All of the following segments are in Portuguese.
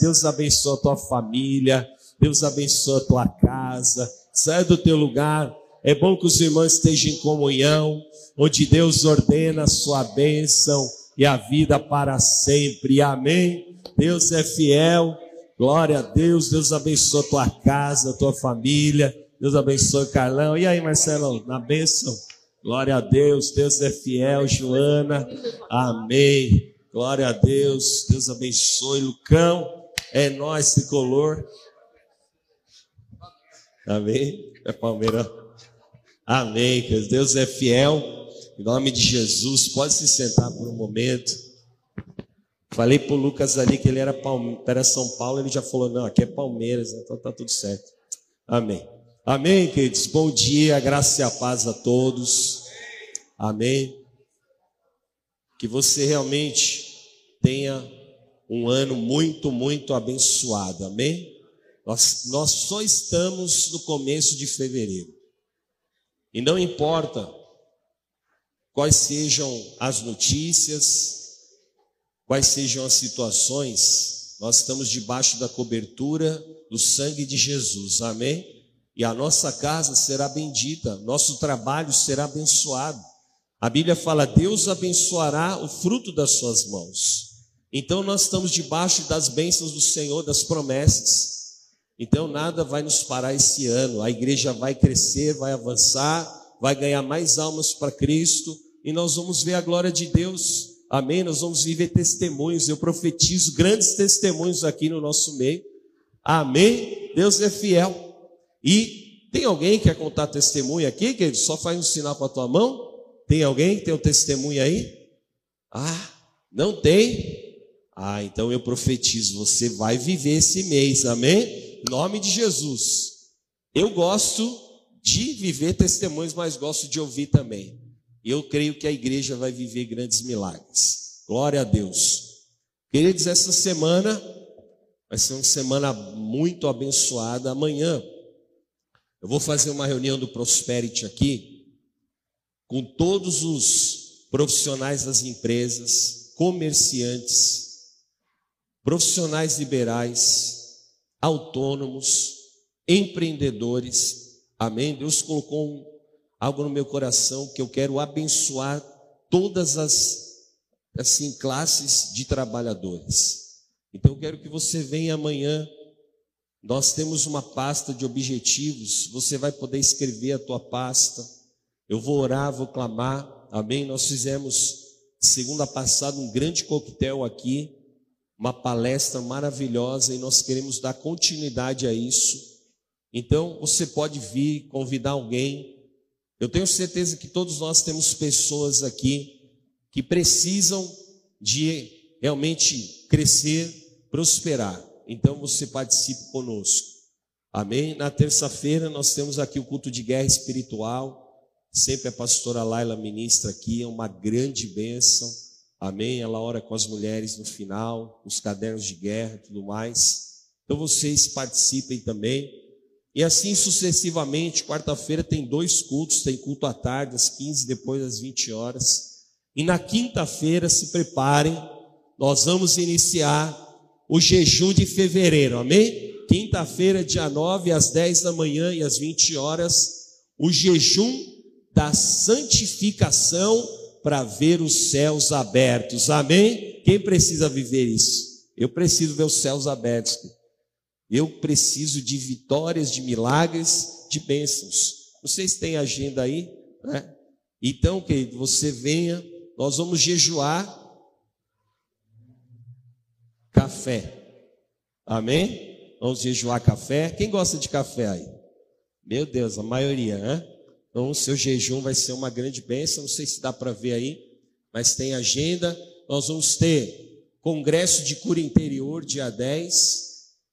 Deus abençoe a tua família, Deus abençoe a tua casa. Saia do teu lugar. É bom que os irmãos estejam em comunhão, onde Deus ordena a sua bênção e a vida para sempre. Amém. Deus é fiel. Glória a Deus. Deus abençoe a tua casa, a tua família. Deus abençoe Carlão. E aí, Marcelo, na bênção? Glória a Deus. Deus é fiel, Joana. Amém. Glória a Deus. Deus abençoe. Lucão, é nós, tricolor. Amém. É Palmeiras. Amém. Deus é fiel. Em nome de Jesus. Pode se sentar por um momento. Falei para o Lucas ali que ele era, Palme... era São Paulo. Ele já falou: não, aqui é Palmeiras. Então tá tudo certo. Amém. Amém, queridos. Bom dia. Graça e a paz a todos. Amém. Que você realmente tenha um ano muito, muito abençoado. Amém? Nós, nós só estamos no começo de fevereiro. E não importa quais sejam as notícias, quais sejam as situações, nós estamos debaixo da cobertura do sangue de Jesus. Amém? E a nossa casa será bendita, nosso trabalho será abençoado. A Bíblia fala: Deus abençoará o fruto das suas mãos. Então nós estamos debaixo das bênçãos do Senhor, das promessas. Então nada vai nos parar esse ano. A igreja vai crescer, vai avançar, vai ganhar mais almas para Cristo e nós vamos ver a glória de Deus. Amém? Nós vamos viver testemunhos. Eu profetizo grandes testemunhos aqui no nosso meio. Amém? Deus é fiel. E tem alguém que quer contar testemunho aqui, querido? Só faz um sinal com a tua mão. Tem alguém que tem um testemunho aí? Ah, não tem? Ah, então eu profetizo, você vai viver esse mês, amém? Nome de Jesus. Eu gosto de viver testemunhos, mas gosto de ouvir também. Eu creio que a igreja vai viver grandes milagres. Glória a Deus. Queridos, essa semana vai ser uma semana muito abençoada. Amanhã eu vou fazer uma reunião do Prosperity aqui com todos os profissionais das empresas, comerciantes, profissionais liberais, autônomos, empreendedores. Amém? Deus colocou algo no meu coração que eu quero abençoar todas as assim classes de trabalhadores. Então eu quero que você venha amanhã. Nós temos uma pasta de objetivos, você vai poder escrever a tua pasta eu vou orar, vou clamar. Amém? Nós fizemos segunda passada um grande coquetel aqui, uma palestra maravilhosa e nós queremos dar continuidade a isso. Então, você pode vir, convidar alguém. Eu tenho certeza que todos nós temos pessoas aqui que precisam de realmente crescer, prosperar. Então, você participe conosco. Amém? Na terça-feira nós temos aqui o culto de guerra espiritual. Sempre a pastora Laila ministra aqui, é uma grande bênção. Amém? Ela ora com as mulheres no final, os cadernos de guerra e tudo mais. Então vocês participem também. E assim sucessivamente, quarta-feira tem dois cultos, tem culto à tarde, às 15, depois às 20 horas. E na quinta-feira, se preparem, nós vamos iniciar o jejum de fevereiro, amém? Quinta-feira, dia 9, às 10 da manhã e às 20 horas, o jejum da santificação para ver os céus abertos. Amém? Quem precisa viver isso? Eu preciso ver os céus abertos. Eu preciso de vitórias, de milagres, de bênçãos. Vocês têm agenda aí? Né? Então, querido, você venha, nós vamos jejuar café. Amém? Vamos jejuar café. Quem gosta de café aí? Meu Deus, a maioria, né? Então, o seu jejum vai ser uma grande bênção. Não sei se dá para ver aí, mas tem agenda. Nós vamos ter congresso de cura interior, dia 10,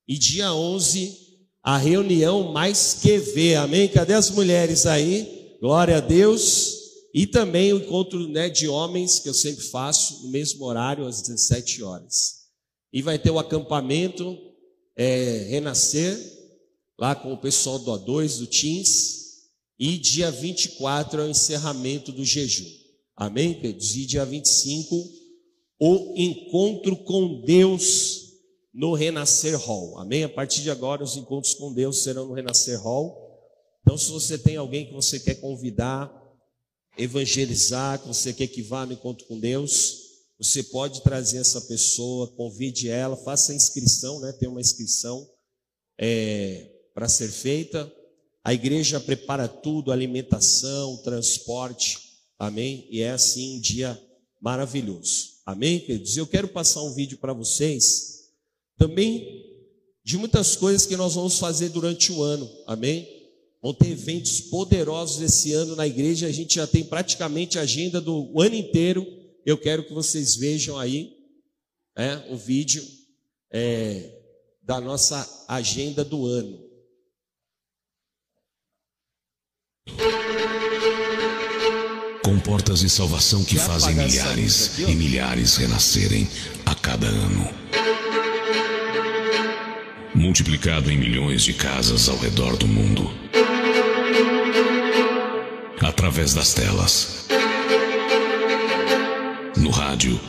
e dia 11, a reunião mais que vê. Amém? Cadê as mulheres aí? Glória a Deus. E também o encontro né, de homens, que eu sempre faço, no mesmo horário, às 17 horas. E vai ter o acampamento é, Renascer, lá com o pessoal do A2, do Teams. E dia 24 é o encerramento do jejum. Amém, queridos? E dia 25, o encontro com Deus no Renascer Hall. Amém? A partir de agora, os encontros com Deus serão no Renascer Hall. Então, se você tem alguém que você quer convidar, evangelizar, que você quer que vá no encontro com Deus, você pode trazer essa pessoa, convide ela, faça a inscrição, né? Tem uma inscrição é, para ser feita. A igreja prepara tudo, alimentação, transporte, amém? E é assim um dia maravilhoso, amém, queridos? Eu quero passar um vídeo para vocês, também de muitas coisas que nós vamos fazer durante o ano, amém? Vão ter eventos poderosos esse ano na igreja. A gente já tem praticamente a agenda do ano inteiro. Eu quero que vocês vejam aí é, o vídeo é, da nossa agenda do ano. Com portas de salvação que fazem milhares e milhares renascerem a cada ano. Multiplicado em milhões de casas ao redor do mundo. Através das telas, no rádio.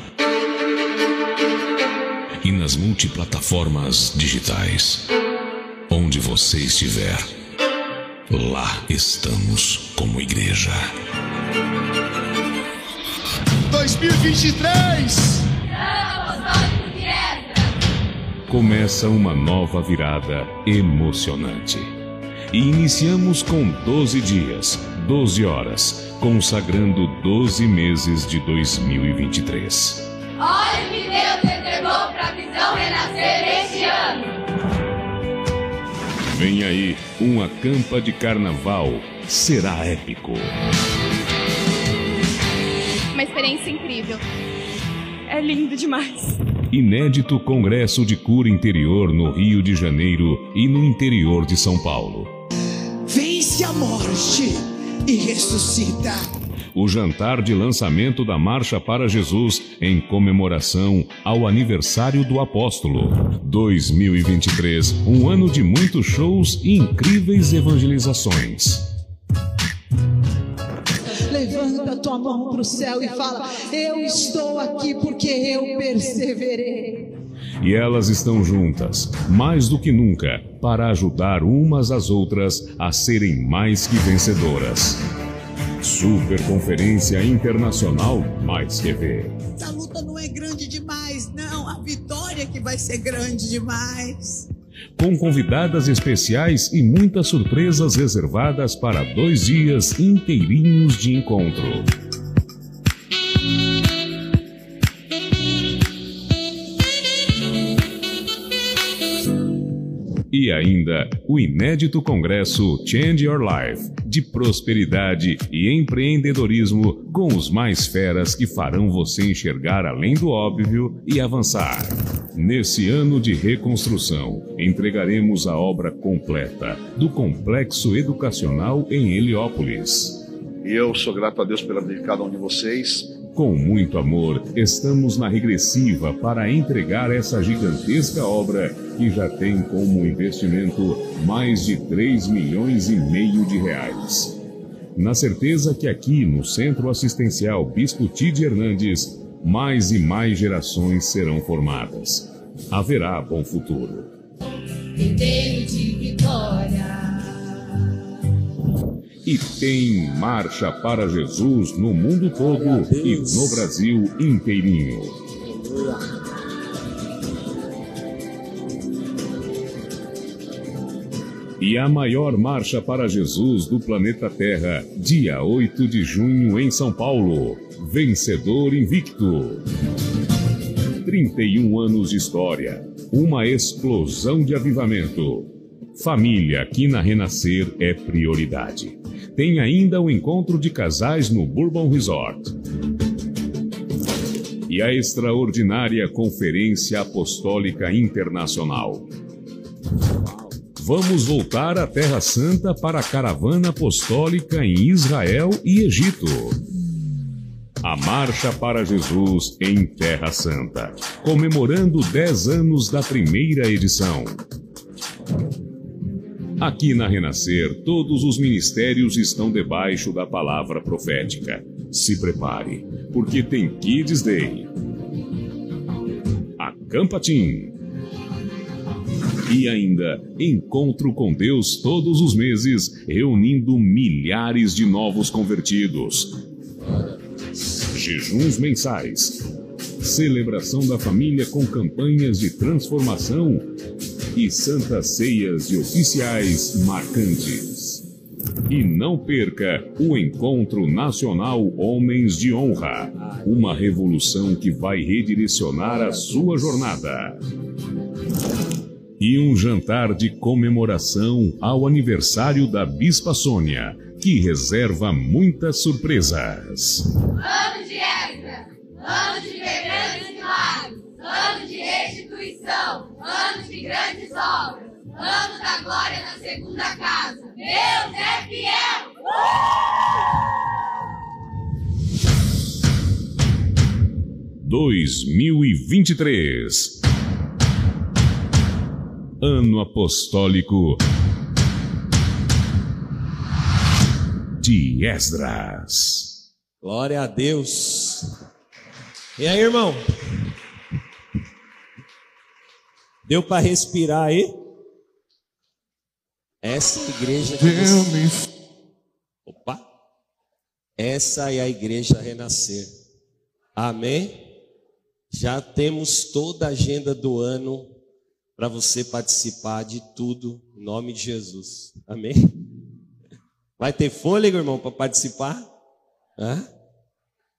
E nas multiplataformas digitais. Onde você estiver, lá estamos como igreja. 2023! Começa uma nova virada emocionante. E iniciamos com 12 dias 12 horas, consagrando 12 meses de 2023. Olha o que Deus entregou para a visão renascer este ano. Vem aí, um acampa de carnaval. Será épico. Uma experiência incrível. É lindo demais. Inédito Congresso de Cura Interior no Rio de Janeiro e no interior de São Paulo. Vence a morte e ressuscita. O jantar de lançamento da Marcha para Jesus em comemoração ao aniversário do apóstolo. 2023, um ano de muitos shows e incríveis evangelizações. Levanta tua mão para o céu e fala: Eu estou aqui porque eu perseverei. E elas estão juntas, mais do que nunca, para ajudar umas às outras a serem mais que vencedoras. Super Conferência Internacional Mais que ver. Essa luta não é grande demais, não. A vitória que vai ser grande demais. Com convidadas especiais e muitas surpresas reservadas para dois dias inteirinhos de encontro. E ainda o inédito congresso Change Your Life, de prosperidade e empreendedorismo com os mais feras que farão você enxergar além do óbvio e avançar. Nesse ano de reconstrução, entregaremos a obra completa do Complexo Educacional em Heliópolis. Eu sou grato a Deus pela vida de cada um de vocês. Com muito amor, estamos na regressiva para entregar essa gigantesca obra que já tem como investimento mais de 3 milhões e meio de reais. Na certeza que aqui no Centro Assistencial Bispo Tide Hernandes, mais e mais gerações serão formadas. Haverá bom futuro. Viver de vitória. E tem Marcha para Jesus no mundo todo e no Brasil inteirinho. E a maior marcha para Jesus do planeta Terra, dia 8 de junho em São Paulo. Vencedor invicto. 31 anos de história. Uma explosão de avivamento. Família aqui na Renascer é prioridade. Tem ainda o encontro de casais no Bourbon Resort. E a extraordinária Conferência Apostólica Internacional. Vamos voltar à Terra Santa para a caravana apostólica em Israel e Egito. A Marcha para Jesus em Terra Santa, comemorando 10 anos da primeira edição. Aqui na Renascer, todos os ministérios estão debaixo da palavra profética. Se prepare, porque tem Kids Day. Acampa Team. E ainda, encontro com Deus todos os meses, reunindo milhares de novos convertidos. Jejuns mensais. Celebração da família com campanhas de transformação e santas ceias de oficiais marcantes. E não perca o Encontro Nacional Homens de Honra, uma revolução que vai redirecionar a sua jornada. E um jantar de comemoração ao aniversário da Bispa Sônia, que reserva muitas surpresas. Ano de extra, ano de ano de restituição, ano de grandes obras, ano da glória na segunda casa. Deus é fiel! 2023 Ano Apostólico de Esdras. Glória a Deus. E aí, irmão? Deu para respirar aí? Essa é a igreja que você... Opa! Essa é a igreja renascer. Amém? Já temos toda a agenda do ano para você participar de tudo, em nome de Jesus. Amém? Vai ter fôlego, irmão, para participar? Hã?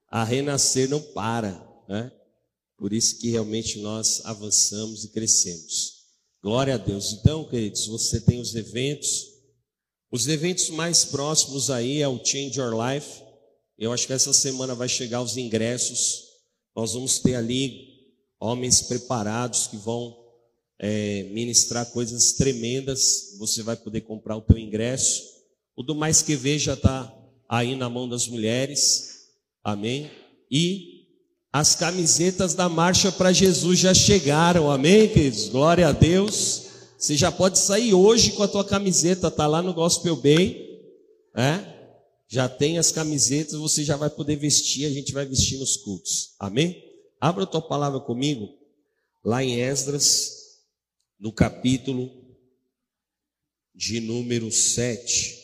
A renascer não para, né? Por isso que realmente nós avançamos e crescemos. Glória a Deus. Então, queridos, você tem os eventos. Os eventos mais próximos aí é o Change Your Life. Eu acho que essa semana vai chegar os ingressos. Nós vamos ter ali homens preparados que vão é, ministrar coisas tremendas. Você vai poder comprar o teu ingresso. O do Mais Que Ver já está aí na mão das mulheres. Amém? E as camisetas da Marcha para Jesus já chegaram. Amém, queridos? Glória a Deus. Você já pode sair hoje com a tua camiseta. Tá lá no Gospel Bay. É? Já tem as camisetas, você já vai poder vestir, a gente vai vestir nos cultos. Amém? Abra a tua palavra comigo, lá em Esdras, no capítulo de número 7.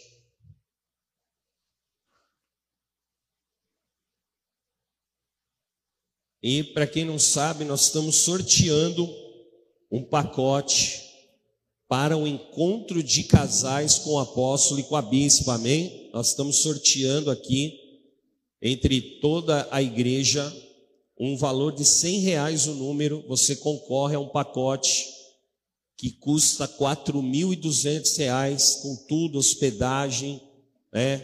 E para quem não sabe, nós estamos sorteando um pacote para um encontro de casais com o apóstolo e com a bispa, amém? Nós estamos sorteando aqui entre toda a igreja um valor de cem reais o número, você concorre a um pacote que custa quatro mil e duzentos reais, com tudo, hospedagem, né?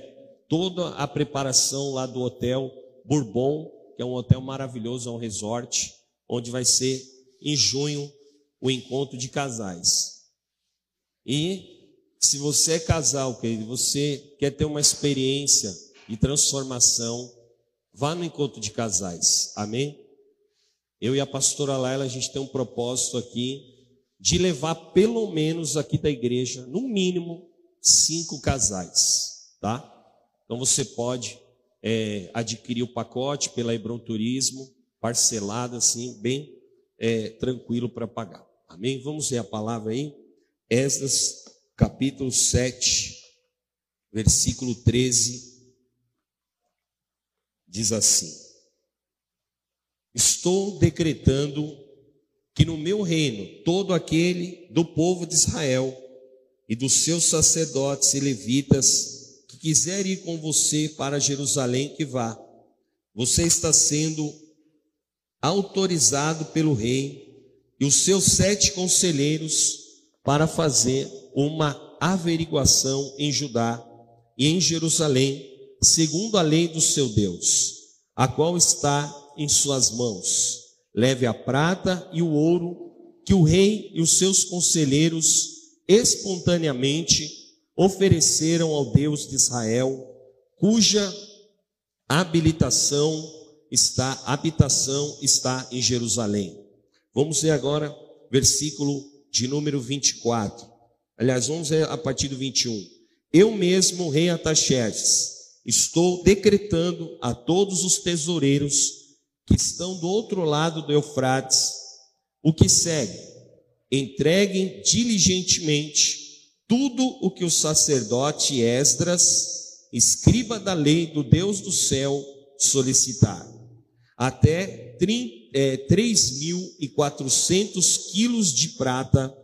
toda a preparação lá do hotel Bourbon, que é um hotel maravilhoso, é um resort, onde vai ser em junho o encontro de casais. E se você é casal, querido, você quer ter uma experiência de transformação, Vá no encontro de casais. Amém? Eu e a pastora Laila, a gente tem um propósito aqui de levar pelo menos aqui da igreja, no mínimo, cinco casais, tá? Então você pode é, adquirir o pacote pela Hebron Turismo, parcelado assim, bem é, tranquilo para pagar. Amém? Vamos ver a palavra aí. Esdras, capítulo 7, versículo 13 diz assim: Estou decretando que no meu reino todo aquele do povo de Israel e dos seus sacerdotes e levitas quiser ir com você para Jerusalém, que vá. Você está sendo autorizado pelo rei e os seus sete conselheiros para fazer uma averiguação em Judá e em Jerusalém segundo a lei do seu Deus, a qual está em suas mãos. Leve a prata e o ouro que o rei e os seus conselheiros espontaneamente ofereceram ao Deus de Israel, cuja habilitação está, habitação está em Jerusalém. Vamos ver agora versículo de número 24. Aliás, vamos ver a partir do 21. Eu mesmo, rei Ataxerxes, estou decretando a todos os tesoureiros que estão do outro lado do Eufrates o que segue. entreguem diligentemente tudo o que o sacerdote Esdras, escriba da lei do Deus do céu, solicitar. Até é, 3.400 quilos de prata,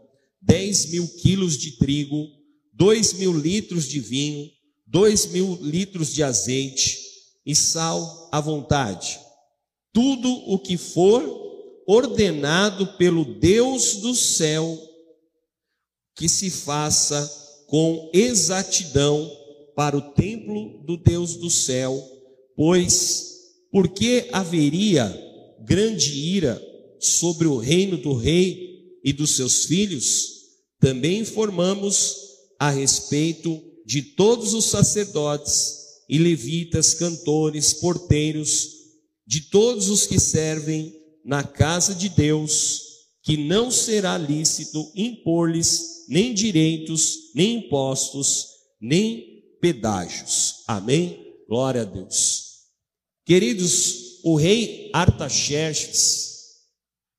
10 mil quilos de trigo, 2 mil litros de vinho, 2 mil litros de azeite e sal à vontade. Tudo o que for ordenado pelo Deus do céu, que se faça com exatidão para o templo do Deus do céu, pois porque haveria grande ira sobre o reino do rei e dos seus filhos, também informamos a respeito de todos os sacerdotes e levitas, cantores, porteiros, de todos os que servem na casa de Deus, que não será lícito impor-lhes nem direitos, nem impostos, nem pedágios. Amém? Glória a Deus. Queridos, o rei Artaxerxes,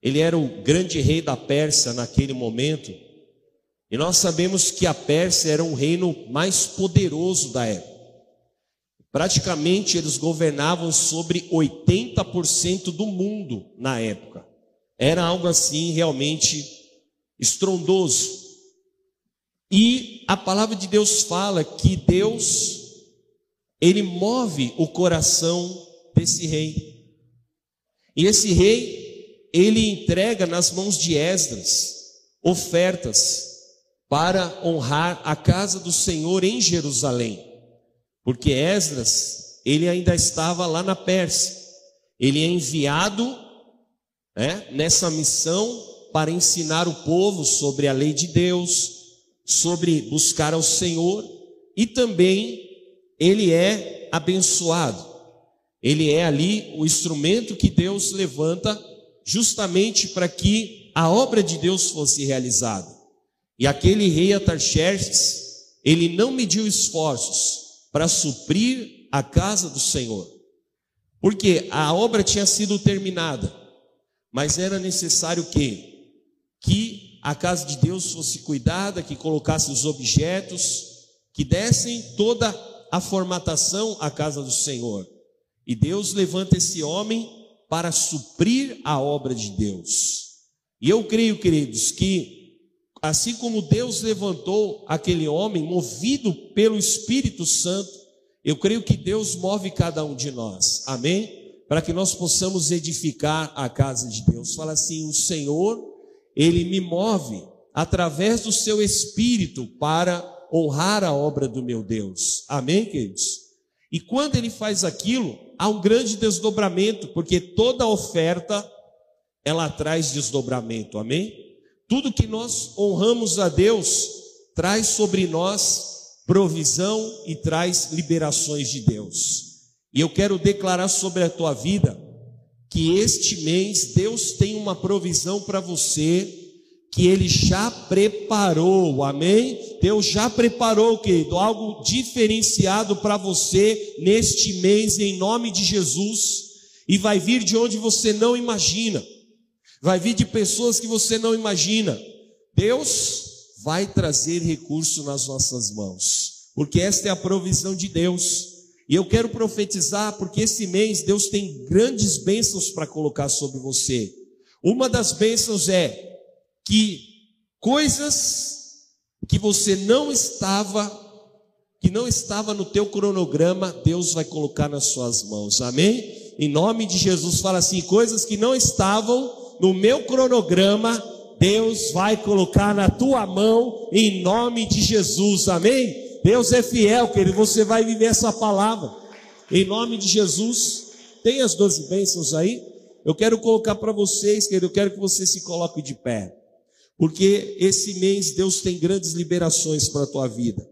ele era o grande rei da Pérsia naquele momento, e nós sabemos que a Pérsia era um reino mais poderoso da época. Praticamente eles governavam sobre 80% do mundo na época. Era algo assim realmente estrondoso. E a palavra de Deus fala que Deus ele move o coração desse rei. E esse rei, ele entrega nas mãos de Esdras ofertas para honrar a casa do Senhor em Jerusalém. Porque Esdras, ele ainda estava lá na Pérsia. Ele é enviado né, nessa missão para ensinar o povo sobre a lei de Deus, sobre buscar ao Senhor e também ele é abençoado. Ele é ali o instrumento que Deus levanta justamente para que a obra de Deus fosse realizada. E aquele rei Atarxerxes, ele não mediu esforços para suprir a casa do Senhor. Porque a obra tinha sido terminada, mas era necessário que que a casa de Deus fosse cuidada, que colocasse os objetos, que dessem toda a formatação à casa do Senhor. E Deus levanta esse homem para suprir a obra de Deus. E eu creio, queridos, que assim como Deus levantou aquele homem movido pelo Espírito Santo, eu creio que Deus move cada um de nós. Amém? Para que nós possamos edificar a casa de Deus. Fala assim: o Senhor, ele me move através do seu espírito para honrar a obra do meu Deus. Amém, queridos? E quando ele faz aquilo, há um grande desdobramento, porque toda oferta ela traz desdobramento, amém? Tudo que nós honramos a Deus traz sobre nós provisão e traz liberações de Deus. E eu quero declarar sobre a tua vida que este mês Deus tem uma provisão para você que ele já preparou, amém? Deus já preparou, querido, algo diferenciado para você neste mês, em nome de Jesus, e vai vir de onde você não imagina, vai vir de pessoas que você não imagina. Deus vai trazer recurso nas nossas mãos, porque esta é a provisão de Deus. E eu quero profetizar, porque esse mês Deus tem grandes bênçãos para colocar sobre você. Uma das bênçãos é que coisas que você não estava que não estava no teu cronograma, Deus vai colocar nas suas mãos. Amém? Em nome de Jesus fala assim, coisas que não estavam no meu cronograma, Deus vai colocar na tua mão em nome de Jesus. Amém? Deus é fiel, querido, você vai viver essa palavra. Em nome de Jesus. Tem as doze bênçãos aí? Eu quero colocar para vocês, querido, eu quero que você se coloque de pé. Porque esse mês Deus tem grandes liberações para a tua vida.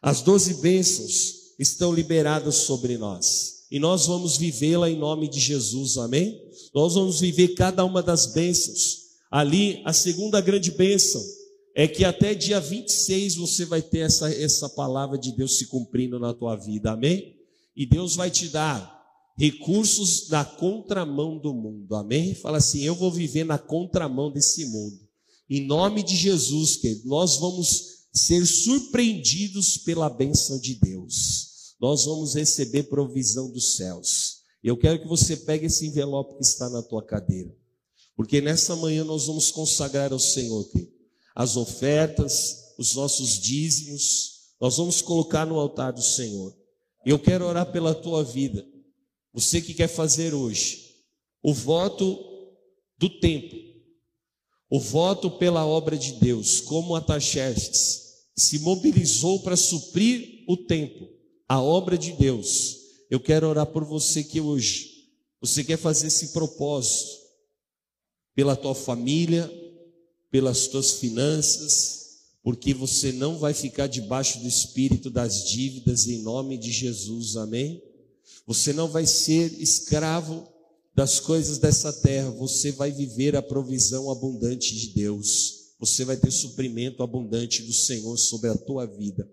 As doze bênçãos estão liberadas sobre nós. E nós vamos vivê-la em nome de Jesus, amém? Nós vamos viver cada uma das bênçãos. Ali, a segunda grande bênção é que até dia 26 você vai ter essa, essa palavra de Deus se cumprindo na tua vida, amém? E Deus vai te dar recursos na contramão do mundo, amém? Fala assim: eu vou viver na contramão desse mundo. Em nome de Jesus, querido, nós vamos ser surpreendidos pela bênção de Deus. Nós vamos receber provisão dos céus. Eu quero que você pegue esse envelope que está na tua cadeira. Porque nessa manhã nós vamos consagrar ao Senhor, querido, as ofertas, os nossos dízimos, nós vamos colocar no altar do Senhor. Eu quero orar pela tua vida. Você que quer fazer hoje o voto do tempo, o voto pela obra de Deus, como Ataxerxes se mobilizou para suprir o tempo, a obra de Deus. Eu quero orar por você que hoje você quer fazer esse propósito pela tua família, pelas tuas finanças, porque você não vai ficar debaixo do espírito das dívidas em nome de Jesus, amém? Você não vai ser escravo das coisas dessa terra, você vai viver a provisão abundante de Deus. Você vai ter suprimento abundante do Senhor sobre a tua vida.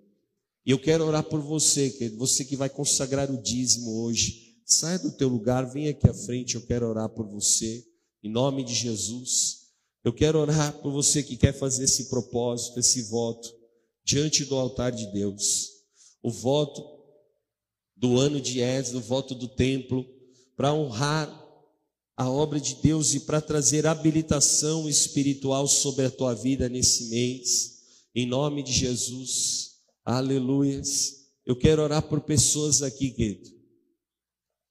E eu quero orar por você, querido, você que vai consagrar o dízimo hoje. Saia do teu lugar, vem aqui à frente, eu quero orar por você. Em nome de Jesus. Eu quero orar por você que quer fazer esse propósito, esse voto, diante do altar de Deus. O voto do ano de Esdras, o voto do templo, para honrar a obra de Deus e para trazer habilitação espiritual sobre a tua vida nesse mês. Em nome de Jesus. Aleluias. Eu quero orar por pessoas aqui, querido,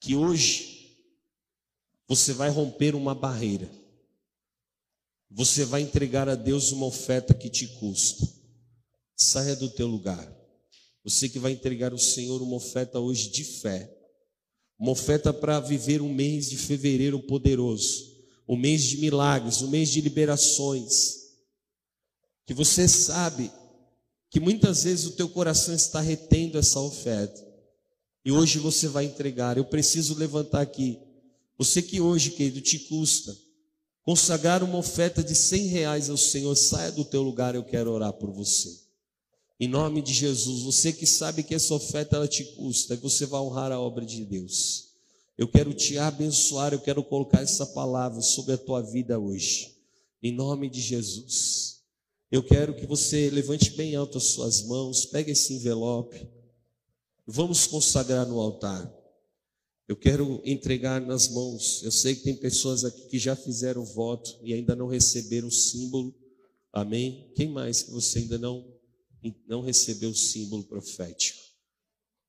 que hoje você vai romper uma barreira. Você vai entregar a Deus uma oferta que te custa. Saia do teu lugar. Você que vai entregar ao Senhor uma oferta hoje de fé. Uma oferta para viver um mês de fevereiro poderoso. Um mês de milagres, um mês de liberações. Que você sabe que muitas vezes o teu coração está retendo essa oferta. E hoje você vai entregar. Eu preciso levantar aqui. Você que hoje, querido, te custa consagrar uma oferta de cem reais ao Senhor, saia do teu lugar, eu quero orar por você. Em nome de Jesus, você que sabe que essa oferta ela te custa, você vai honrar a obra de Deus. Eu quero te abençoar, eu quero colocar essa palavra sobre a tua vida hoje. Em nome de Jesus. Eu quero que você levante bem alto as suas mãos, pegue esse envelope. Vamos consagrar no altar. Eu quero entregar nas mãos. Eu sei que tem pessoas aqui que já fizeram voto e ainda não receberam o símbolo. Amém? Quem mais que você ainda não, não recebeu o símbolo profético?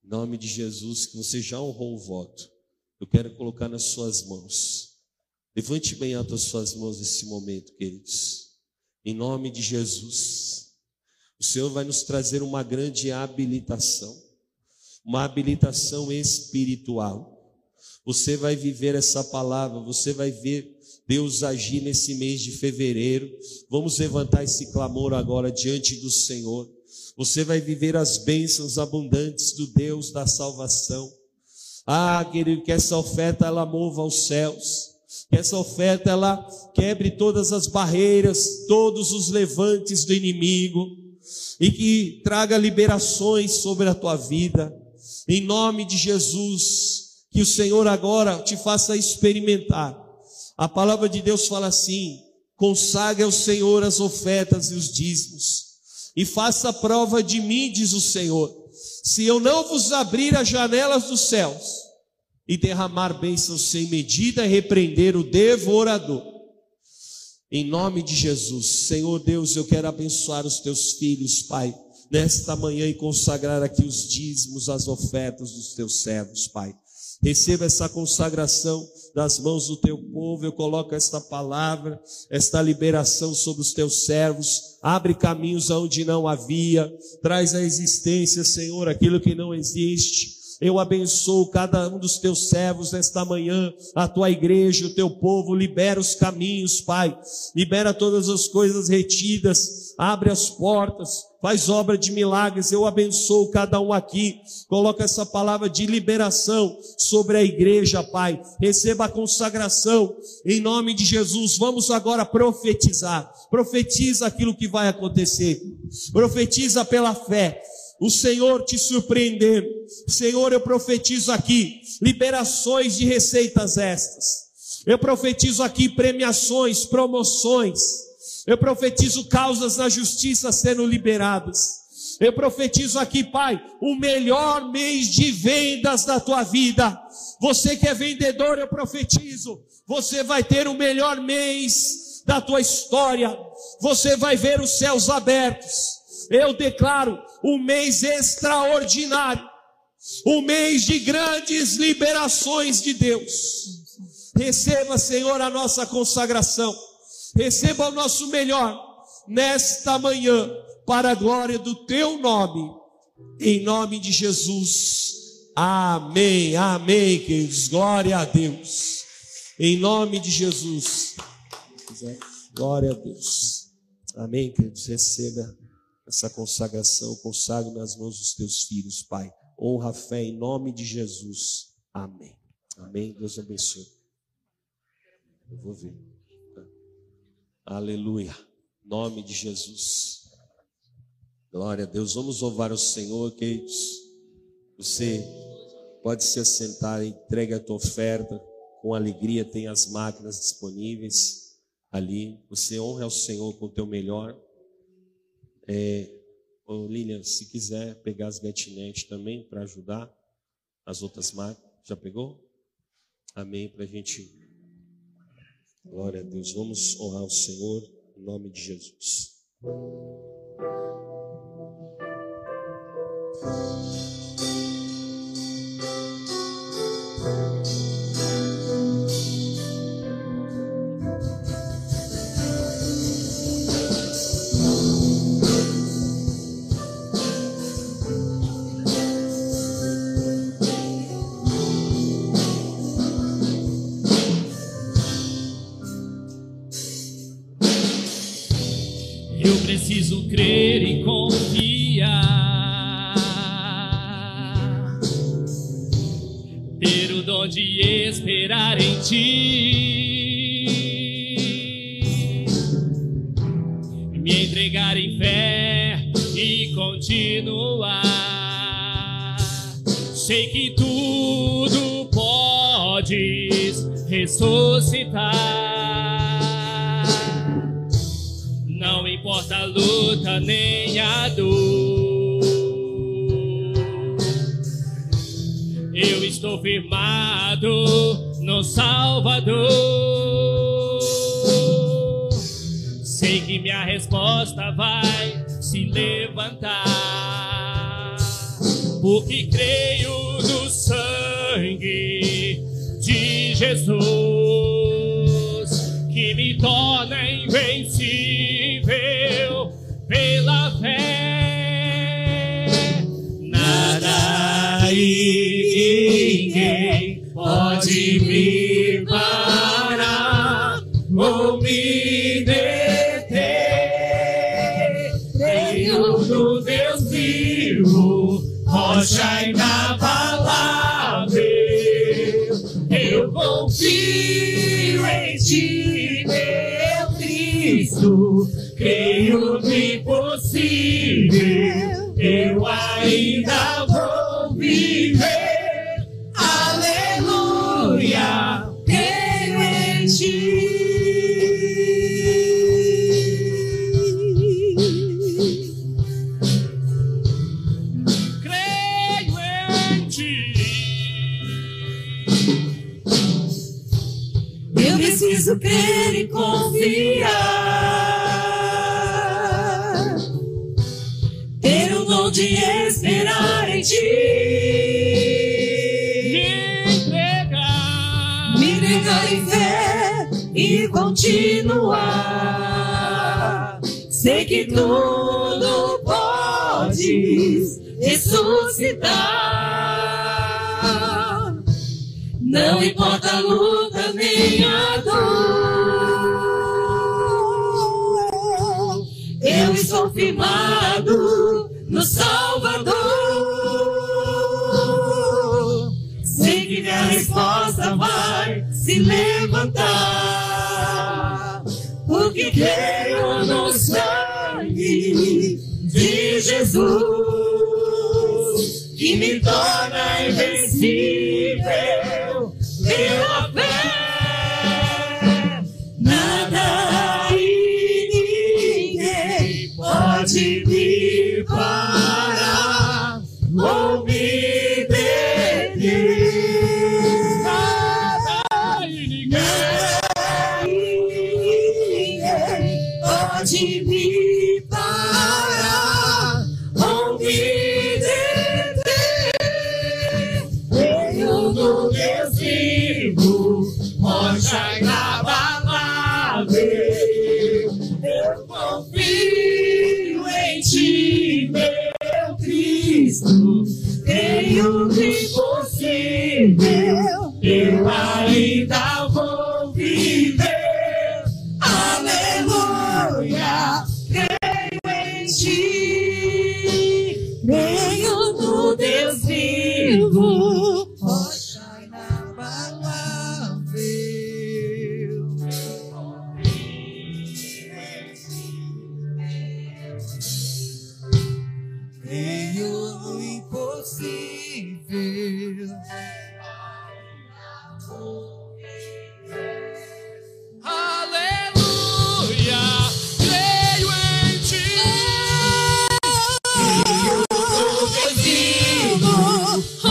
Em nome de Jesus, que você já honrou o voto. Eu quero colocar nas suas mãos. Levante bem alto as suas mãos nesse momento, queridos. Em nome de Jesus. O Senhor vai nos trazer uma grande habilitação. Uma habilitação espiritual você vai viver essa palavra, você vai ver Deus agir nesse mês de fevereiro. Vamos levantar esse clamor agora diante do Senhor. Você vai viver as bênçãos abundantes do Deus da salvação. Ah, querido, que essa oferta ela mova aos céus. Que essa oferta ela quebre todas as barreiras, todos os levantes do inimigo e que traga liberações sobre a tua vida. Em nome de Jesus, que o Senhor agora te faça experimentar. A palavra de Deus fala assim: consagre ao Senhor as ofertas e os dízimos, e faça prova de mim, diz o Senhor, se eu não vos abrir as janelas dos céus e derramar bênçãos sem medida repreender o devorador. Em nome de Jesus, Senhor Deus, eu quero abençoar os teus filhos, Pai, nesta manhã e consagrar aqui os dízimos, as ofertas dos teus servos, Pai. Receba essa consagração das mãos do teu povo. Eu coloco esta palavra, esta liberação sobre os teus servos. Abre caminhos onde não havia. Traz à existência, Senhor, aquilo que não existe. Eu abençoo cada um dos teus servos nesta manhã, a tua igreja, o teu povo, libera os caminhos, Pai. Libera todas as coisas retidas, abre as portas, faz obra de milagres. Eu abençoo cada um aqui. Coloca essa palavra de liberação sobre a igreja, Pai. Receba a consagração em nome de Jesus. Vamos agora profetizar. Profetiza aquilo que vai acontecer. Profetiza pela fé o Senhor te surpreender. Senhor, eu profetizo aqui liberações de receitas estas. Eu profetizo aqui premiações, promoções. Eu profetizo causas na justiça sendo liberadas. Eu profetizo aqui, Pai, o melhor mês de vendas da tua vida. Você que é vendedor, eu profetizo, você vai ter o melhor mês da tua história. Você vai ver os céus abertos. Eu declaro um mês extraordinário, um mês de grandes liberações de Deus. Receba, Senhor, a nossa consagração. Receba o nosso melhor nesta manhã para a glória do teu nome, em nome de Jesus. Amém, amém, queridos. Glória a Deus, em nome de Jesus. Glória a Deus, amém, queridos. Receba essa consagração, consagro nas mãos dos teus filhos, Pai. Honra a fé em nome de Jesus. Amém, amém. Deus abençoe. Eu vou ver. Aleluia, nome de Jesus. Glória a Deus. Vamos louvar o Senhor, queridos. Você pode se assentar, entregue a tua oferta com alegria, tem as máquinas disponíveis ali. Você honra ao Senhor com o teu melhor. É, ô Lilian, se quiser pegar as gatinetes também para ajudar as outras máquinas. Já pegou? Amém. Para a gente. Glória a Deus. Vamos honrar o Senhor em nome de Jesus. Levantar. Eu preciso crer e confiar. Ter o dom de esperar em ti. Me entregar. Me entregar em fé e continuar. Sei que tudo podes ressuscitar. Não importa a luta nem a dor. Eu estou firmado no Salvador. Sei que minha resposta vai se levantar. Porque creio no sangue de Jesus que me torna invencível Ho!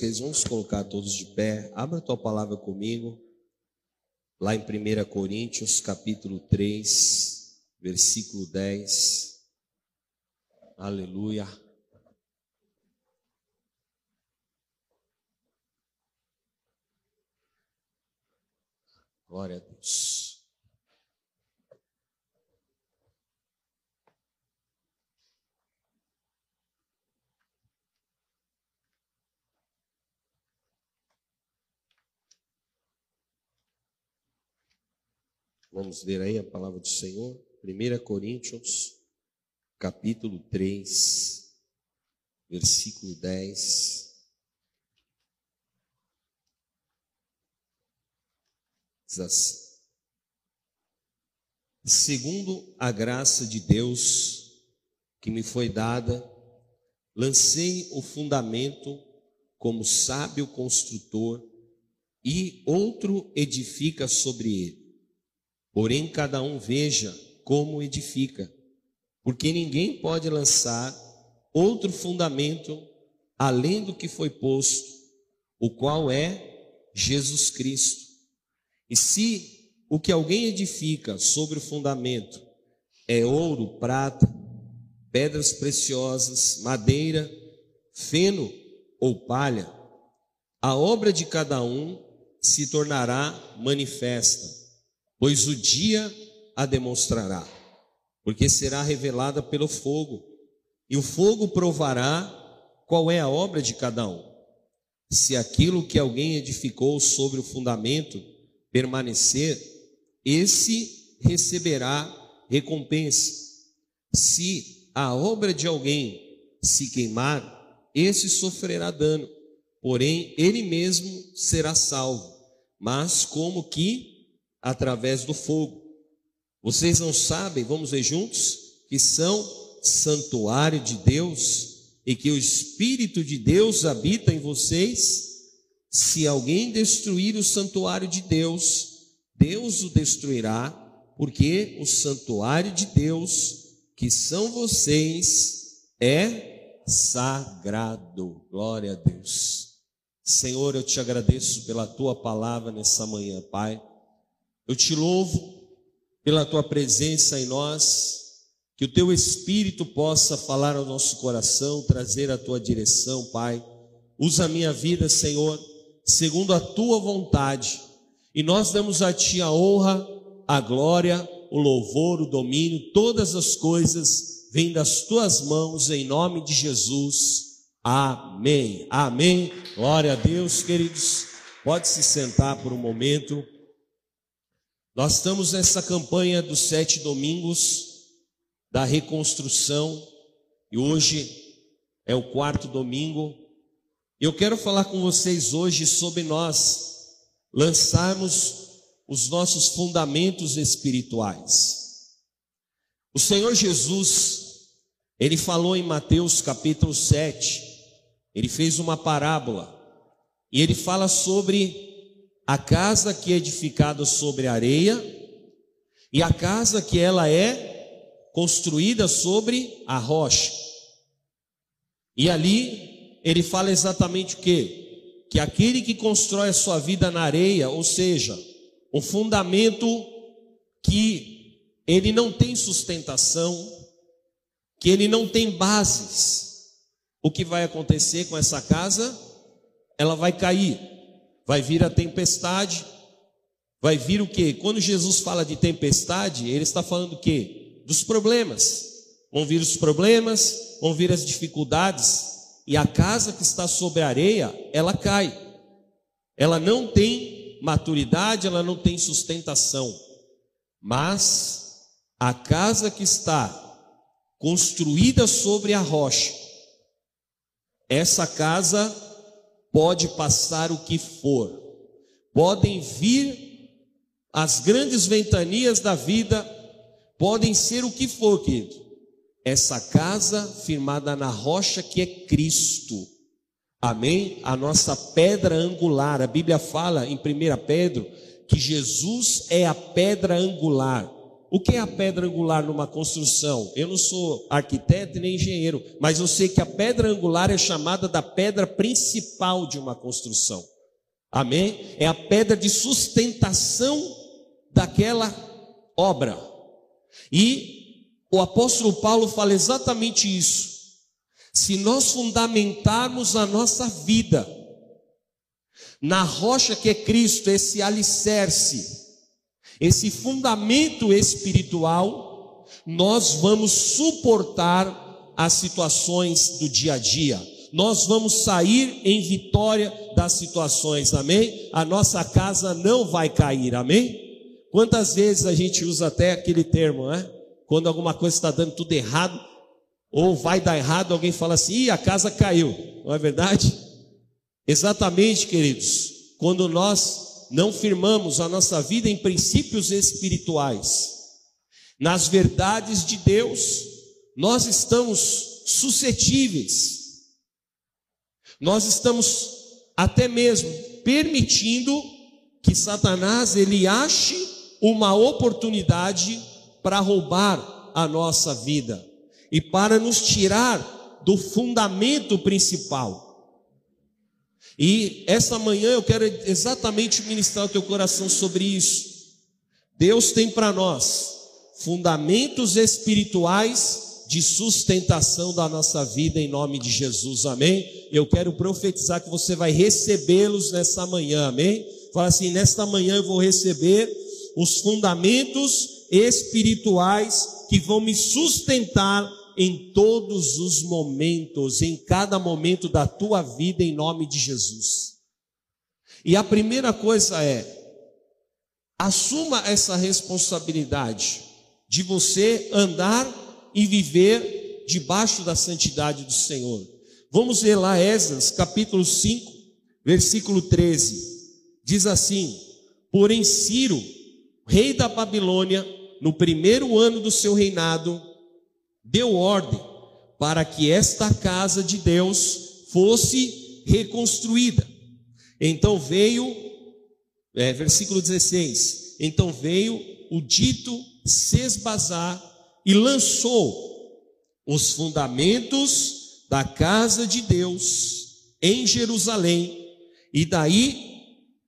Glória a Deus. Que eles vamos colocar todos de pé. Abra a tua palavra comigo. Lá em 1 Coríntios, capítulo 3, versículo 10. Aleluia. Glória a Deus. Vamos ver aí a palavra do Senhor. 1 Coríntios, capítulo 3, versículo 10. Diz assim: Segundo a graça de Deus que me foi dada, lancei o fundamento como sábio construtor, e outro edifica sobre ele. Porém, cada um veja como edifica, porque ninguém pode lançar outro fundamento além do que foi posto, o qual é Jesus Cristo. E se o que alguém edifica sobre o fundamento é ouro, prata, pedras preciosas, madeira, feno ou palha, a obra de cada um se tornará manifesta pois o dia a demonstrará, porque será revelada pelo fogo, e o fogo provará qual é a obra de cada um. Se aquilo que alguém edificou sobre o fundamento permanecer, esse receberá recompensa. Se a obra de alguém se queimar, esse sofrerá dano, porém ele mesmo será salvo, mas como que através do fogo. Vocês não sabem, vamos ver juntos, que são santuário de Deus e que o Espírito de Deus habita em vocês? Se alguém destruir o santuário de Deus, Deus o destruirá, porque o santuário de Deus, que são vocês, é sagrado. Glória a Deus. Senhor, eu te agradeço pela tua palavra nessa manhã, Pai. Eu te louvo pela tua presença em nós, que o teu espírito possa falar ao nosso coração, trazer a tua direção, Pai. Usa a minha vida, Senhor, segundo a tua vontade. E nós damos a ti a honra, a glória, o louvor, o domínio, todas as coisas vêm das tuas mãos em nome de Jesus. Amém. Amém. Glória a Deus, queridos. Pode se sentar por um momento. Nós estamos nessa campanha dos sete domingos da reconstrução e hoje é o quarto domingo. Eu quero falar com vocês hoje sobre nós lançarmos os nossos fundamentos espirituais. O Senhor Jesus, ele falou em Mateus capítulo 7, ele fez uma parábola e ele fala sobre a casa que é edificada sobre areia e a casa que ela é construída sobre a rocha. E ali ele fala exatamente o que? Que aquele que constrói a sua vida na areia, ou seja, um fundamento que ele não tem sustentação, que ele não tem bases, o que vai acontecer com essa casa? Ela vai cair, vai vir a tempestade, vai vir o que? Quando Jesus fala de tempestade, ele está falando o que? Dos problemas. Vão vir os problemas, vão vir as dificuldades, e a casa que está sobre a areia, ela cai. Ela não tem maturidade, ela não tem sustentação. Mas a casa que está construída sobre a rocha, essa casa pode passar o que for, podem vir as grandes ventanias da vida, podem ser o que for, querido. Essa casa firmada na rocha que é Cristo. Amém? A nossa pedra angular. A Bíblia fala em 1 Pedro que Jesus é a pedra angular. O que é a pedra angular numa construção? Eu não sou arquiteto nem engenheiro, mas eu sei que a pedra angular é chamada da pedra principal de uma construção. Amém? É a pedra de sustentação daquela obra. E o apóstolo Paulo fala exatamente isso. Se nós fundamentarmos a nossa vida na rocha que é Cristo, esse alicerce, esse fundamento espiritual, nós vamos suportar as situações do dia a dia. Nós vamos sair em vitória das situações, amém? A nossa casa não vai cair, amém? Quantas vezes a gente usa até aquele termo, né? Quando alguma coisa está dando tudo errado, ou vai dar errado, alguém fala assim: Ih, a casa caiu, não é verdade? Exatamente, queridos, quando nós não firmamos a nossa vida em princípios espirituais, nas verdades de Deus, nós estamos suscetíveis, nós estamos até mesmo permitindo que Satanás ele ache uma oportunidade para roubar a nossa vida e para nos tirar do fundamento principal. E essa manhã eu quero exatamente ministrar o teu coração sobre isso. Deus tem para nós fundamentos espirituais de sustentação da nossa vida em nome de Jesus, amém? Eu quero profetizar que você vai recebê-los nessa manhã, amém? Fala assim: nesta manhã eu vou receber os fundamentos espirituais que vão me sustentar em todos os momentos, em cada momento da tua vida, em nome de Jesus. E a primeira coisa é, assuma essa responsabilidade de você andar e viver debaixo da santidade do Senhor. Vamos ver lá Esdras, capítulo 5, versículo 13. Diz assim: Porém, Ciro, rei da Babilônia, no primeiro ano do seu reinado, deu ordem para que esta casa de Deus fosse reconstruída. Então veio, é, versículo 16: então veio o dito Sesbazar e lançou os fundamentos da casa de Deus em Jerusalém E daí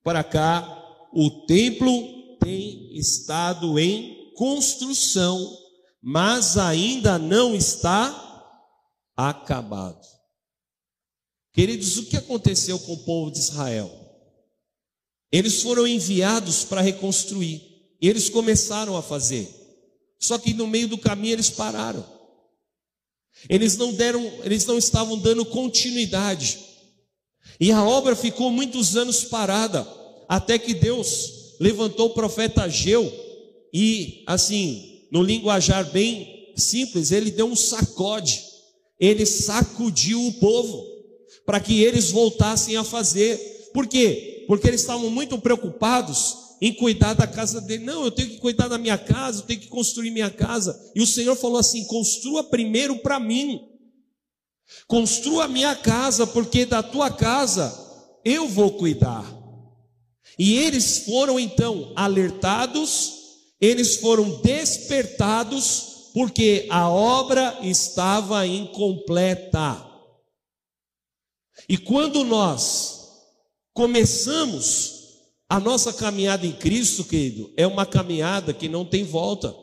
para cá, o templo tem estado em construção, mas ainda não está acabado. Queridos, o que aconteceu com o povo de Israel? Eles foram enviados para reconstruir. Eles começaram a fazer. Só que no meio do caminho eles pararam. Eles não deram, eles não estavam dando continuidade. E a obra ficou muitos anos parada, até que Deus levantou o profeta Ageu e assim, no linguajar bem simples, ele deu um sacode. Ele sacudiu o povo para que eles voltassem a fazer. Por quê? Porque eles estavam muito preocupados em cuidar da casa dele. Não, eu tenho que cuidar da minha casa, eu tenho que construir minha casa. E o Senhor falou assim: construa primeiro para mim. Construa minha casa, porque da tua casa eu vou cuidar. E eles foram então alertados, eles foram despertados, porque a obra estava incompleta. E quando nós começamos a nossa caminhada em Cristo, querido, é uma caminhada que não tem volta.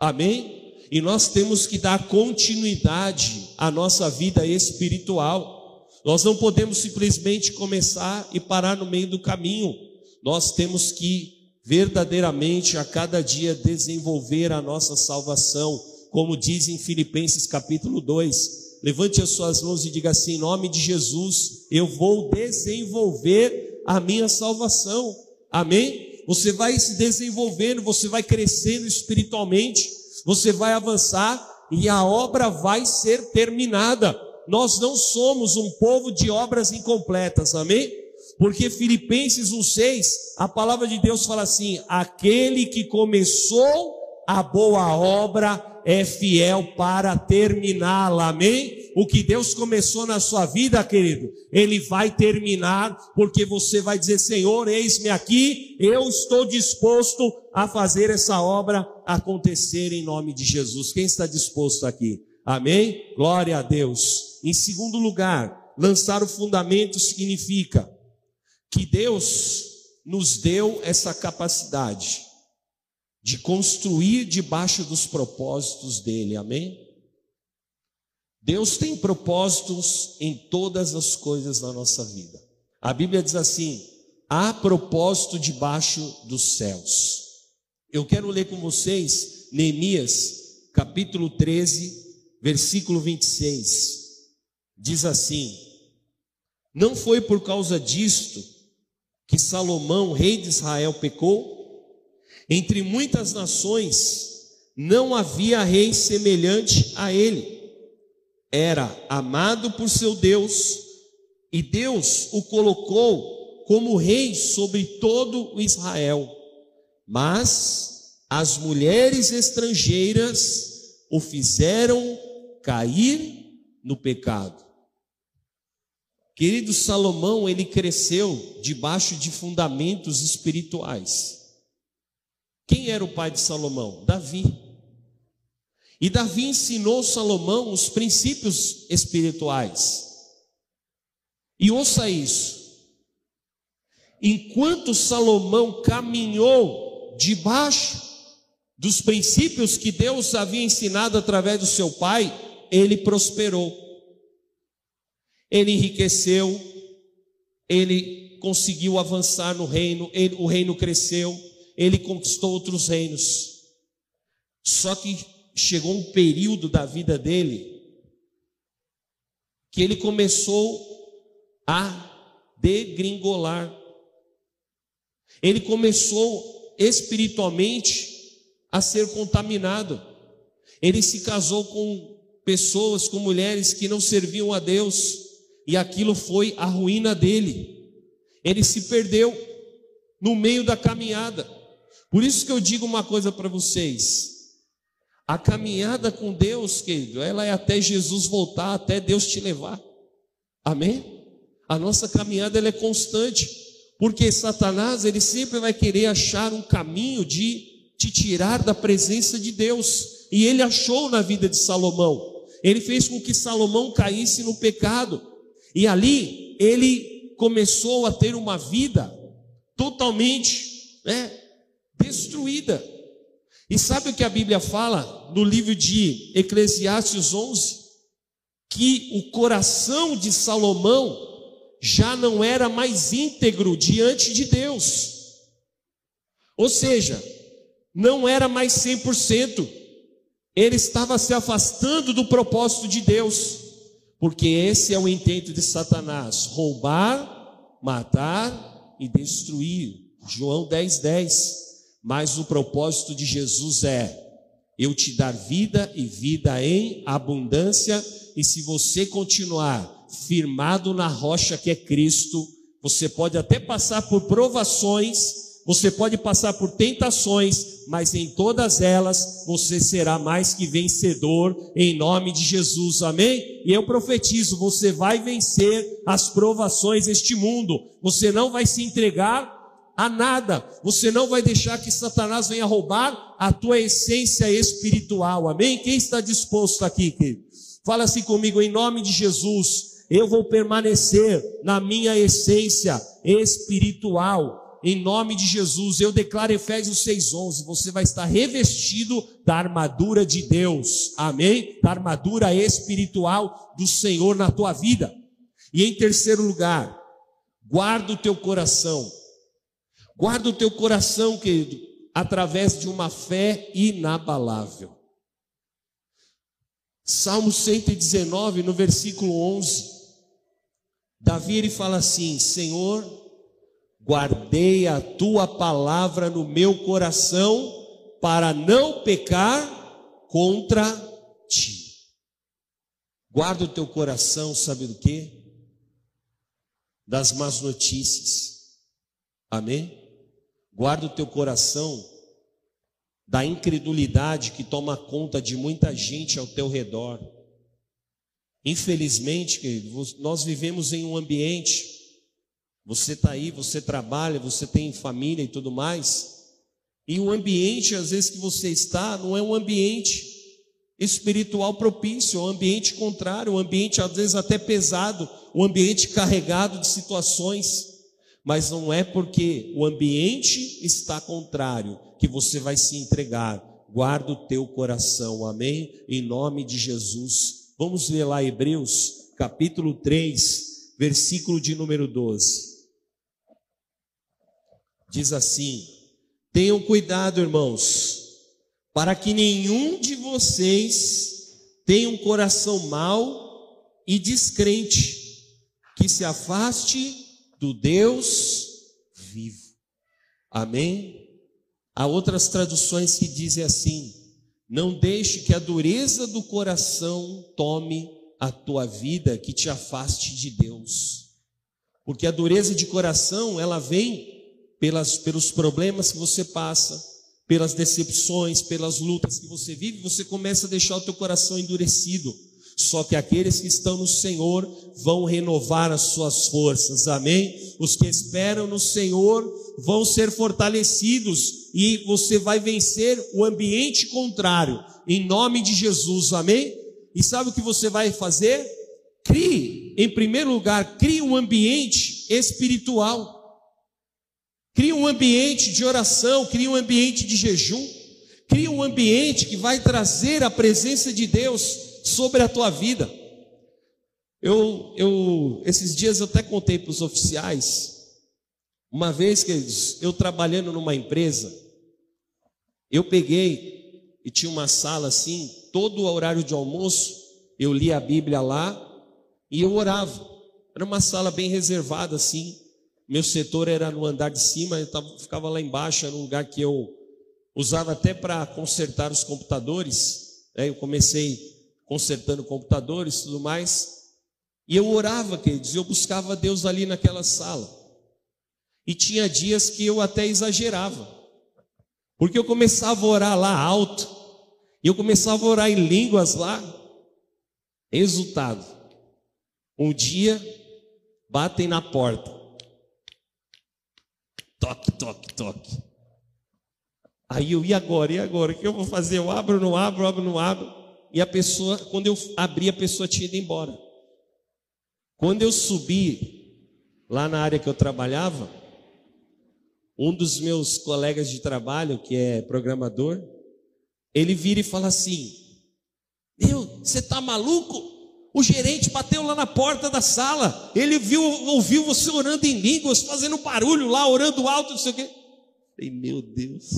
Amém? E nós temos que dar continuidade à nossa vida espiritual. Nós não podemos simplesmente começar e parar no meio do caminho. Nós temos que verdadeiramente a cada dia desenvolver a nossa salvação, como diz em Filipenses capítulo 2. Levante as suas mãos e diga assim: em nome de Jesus, eu vou desenvolver a minha salvação. Amém? Você vai se desenvolvendo, você vai crescendo espiritualmente, você vai avançar e a obra vai ser terminada. Nós não somos um povo de obras incompletas, amém? Porque Filipenses 1,6, a palavra de Deus fala assim: aquele que começou a boa obra é fiel para terminá-la, amém? O que Deus começou na sua vida, querido, Ele vai terminar, porque você vai dizer: Senhor, eis-me aqui, eu estou disposto a fazer essa obra acontecer em nome de Jesus. Quem está disposto aqui? Amém? Glória a Deus. Em segundo lugar, lançar o fundamento significa que Deus nos deu essa capacidade de construir debaixo dos propósitos dele, amém? Deus tem propósitos em todas as coisas da nossa vida. A Bíblia diz assim: há propósito debaixo dos céus. Eu quero ler com vocês Neemias, capítulo 13, versículo 26. Diz assim: Não foi por causa disto que Salomão, rei de Israel, pecou? Entre muitas nações não havia rei semelhante a ele. Era amado por seu Deus e Deus o colocou como rei sobre todo Israel. Mas as mulheres estrangeiras o fizeram cair no pecado. Querido Salomão, ele cresceu debaixo de fundamentos espirituais. Quem era o pai de Salomão? Davi. E Davi ensinou Salomão os princípios espirituais. E ouça isso. Enquanto Salomão caminhou debaixo dos princípios que Deus havia ensinado através do seu pai, ele prosperou. Ele enriqueceu, ele conseguiu avançar no reino, ele, o reino cresceu ele conquistou outros reinos. Só que chegou um período da vida dele que ele começou a degringolar. Ele começou espiritualmente a ser contaminado. Ele se casou com pessoas, com mulheres que não serviam a Deus, e aquilo foi a ruína dele. Ele se perdeu no meio da caminhada. Por isso que eu digo uma coisa para vocês. A caminhada com Deus, querido, ela é até Jesus voltar, até Deus te levar. Amém? A nossa caminhada ela é constante, porque Satanás ele sempre vai querer achar um caminho de te tirar da presença de Deus. E ele achou na vida de Salomão. Ele fez com que Salomão caísse no pecado. E ali ele começou a ter uma vida totalmente né, destruída. E sabe o que a Bíblia fala no livro de Eclesiastes 11? Que o coração de Salomão já não era mais íntegro diante de Deus. Ou seja, não era mais 100%. Ele estava se afastando do propósito de Deus, porque esse é o intento de Satanás: roubar, matar e destruir. João 10, 10. Mas o propósito de Jesus é eu te dar vida e vida em abundância, e se você continuar firmado na rocha que é Cristo, você pode até passar por provações, você pode passar por tentações, mas em todas elas você será mais que vencedor em nome de Jesus, amém? E eu profetizo: você vai vencer as provações deste mundo, você não vai se entregar a nada, você não vai deixar que Satanás venha roubar a tua essência espiritual, amém? Quem está disposto aqui, querido? Fala assim comigo, em nome de Jesus, eu vou permanecer na minha essência espiritual em nome de Jesus. Eu declaro Efésios 6:11, você vai estar revestido da armadura de Deus. Amém? Da armadura espiritual do Senhor na tua vida. E em terceiro lugar, guarda o teu coração. Guarda o teu coração, querido, através de uma fé inabalável. Salmo 119, no versículo 11. Davi ele fala assim: Senhor, guardei a tua palavra no meu coração para não pecar contra ti. Guarda o teu coração, sabe do que? Das más notícias. Amém? Guarda o teu coração da incredulidade que toma conta de muita gente ao teu redor. Infelizmente, querido, nós vivemos em um ambiente você está aí, você trabalha, você tem família e tudo mais. E o ambiente, às vezes, que você está, não é um ambiente espiritual propício, é um ambiente contrário, um ambiente, às vezes, até pesado, um ambiente carregado de situações. Mas não é porque o ambiente está contrário que você vai se entregar. Guarda o teu coração, amém? Em nome de Jesus. Vamos ler lá Hebreus, capítulo 3, versículo de número 12 diz assim: Tenham cuidado, irmãos, para que nenhum de vocês tenha um coração mau e descrente, que se afaste do Deus vivo. Amém? Há outras traduções que dizem assim: Não deixe que a dureza do coração tome a tua vida, que te afaste de Deus. Porque a dureza de coração, ela vem pelas, pelos problemas que você passa, pelas decepções, pelas lutas que você vive, você começa a deixar o teu coração endurecido. Só que aqueles que estão no Senhor vão renovar as suas forças, amém? Os que esperam no Senhor vão ser fortalecidos e você vai vencer o ambiente contrário, em nome de Jesus, amém? E sabe o que você vai fazer? Crie, em primeiro lugar, crie um ambiente espiritual. Cria um ambiente de oração, cria um ambiente de jejum, cria um ambiente que vai trazer a presença de Deus sobre a tua vida. Eu, eu esses dias eu até contei para os oficiais, uma vez que eu trabalhando numa empresa, eu peguei e tinha uma sala assim, todo o horário de almoço, eu lia a Bíblia lá e eu orava. Era uma sala bem reservada assim. Meu setor era no andar de cima, eu tava, ficava lá embaixo, era um lugar que eu usava até para consertar os computadores. Né? Eu comecei consertando computadores e tudo mais. E eu orava, queridos, eu buscava Deus ali naquela sala. E tinha dias que eu até exagerava. Porque eu começava a orar lá alto. E eu começava a orar em línguas lá. Resultado. Um dia, batem na porta. Toque, toque, toque. Aí eu, e agora? E agora? O que eu vou fazer? Eu abro, não abro, abro, não abro. E a pessoa, quando eu abri, a pessoa tinha ido embora. Quando eu subi lá na área que eu trabalhava, um dos meus colegas de trabalho, que é programador, ele vira e fala assim: Meu, você tá maluco? O gerente bateu lá na porta da sala. Ele viu, ouviu você orando em línguas, fazendo barulho lá, orando alto, não sei o quê. Falei, meu Deus.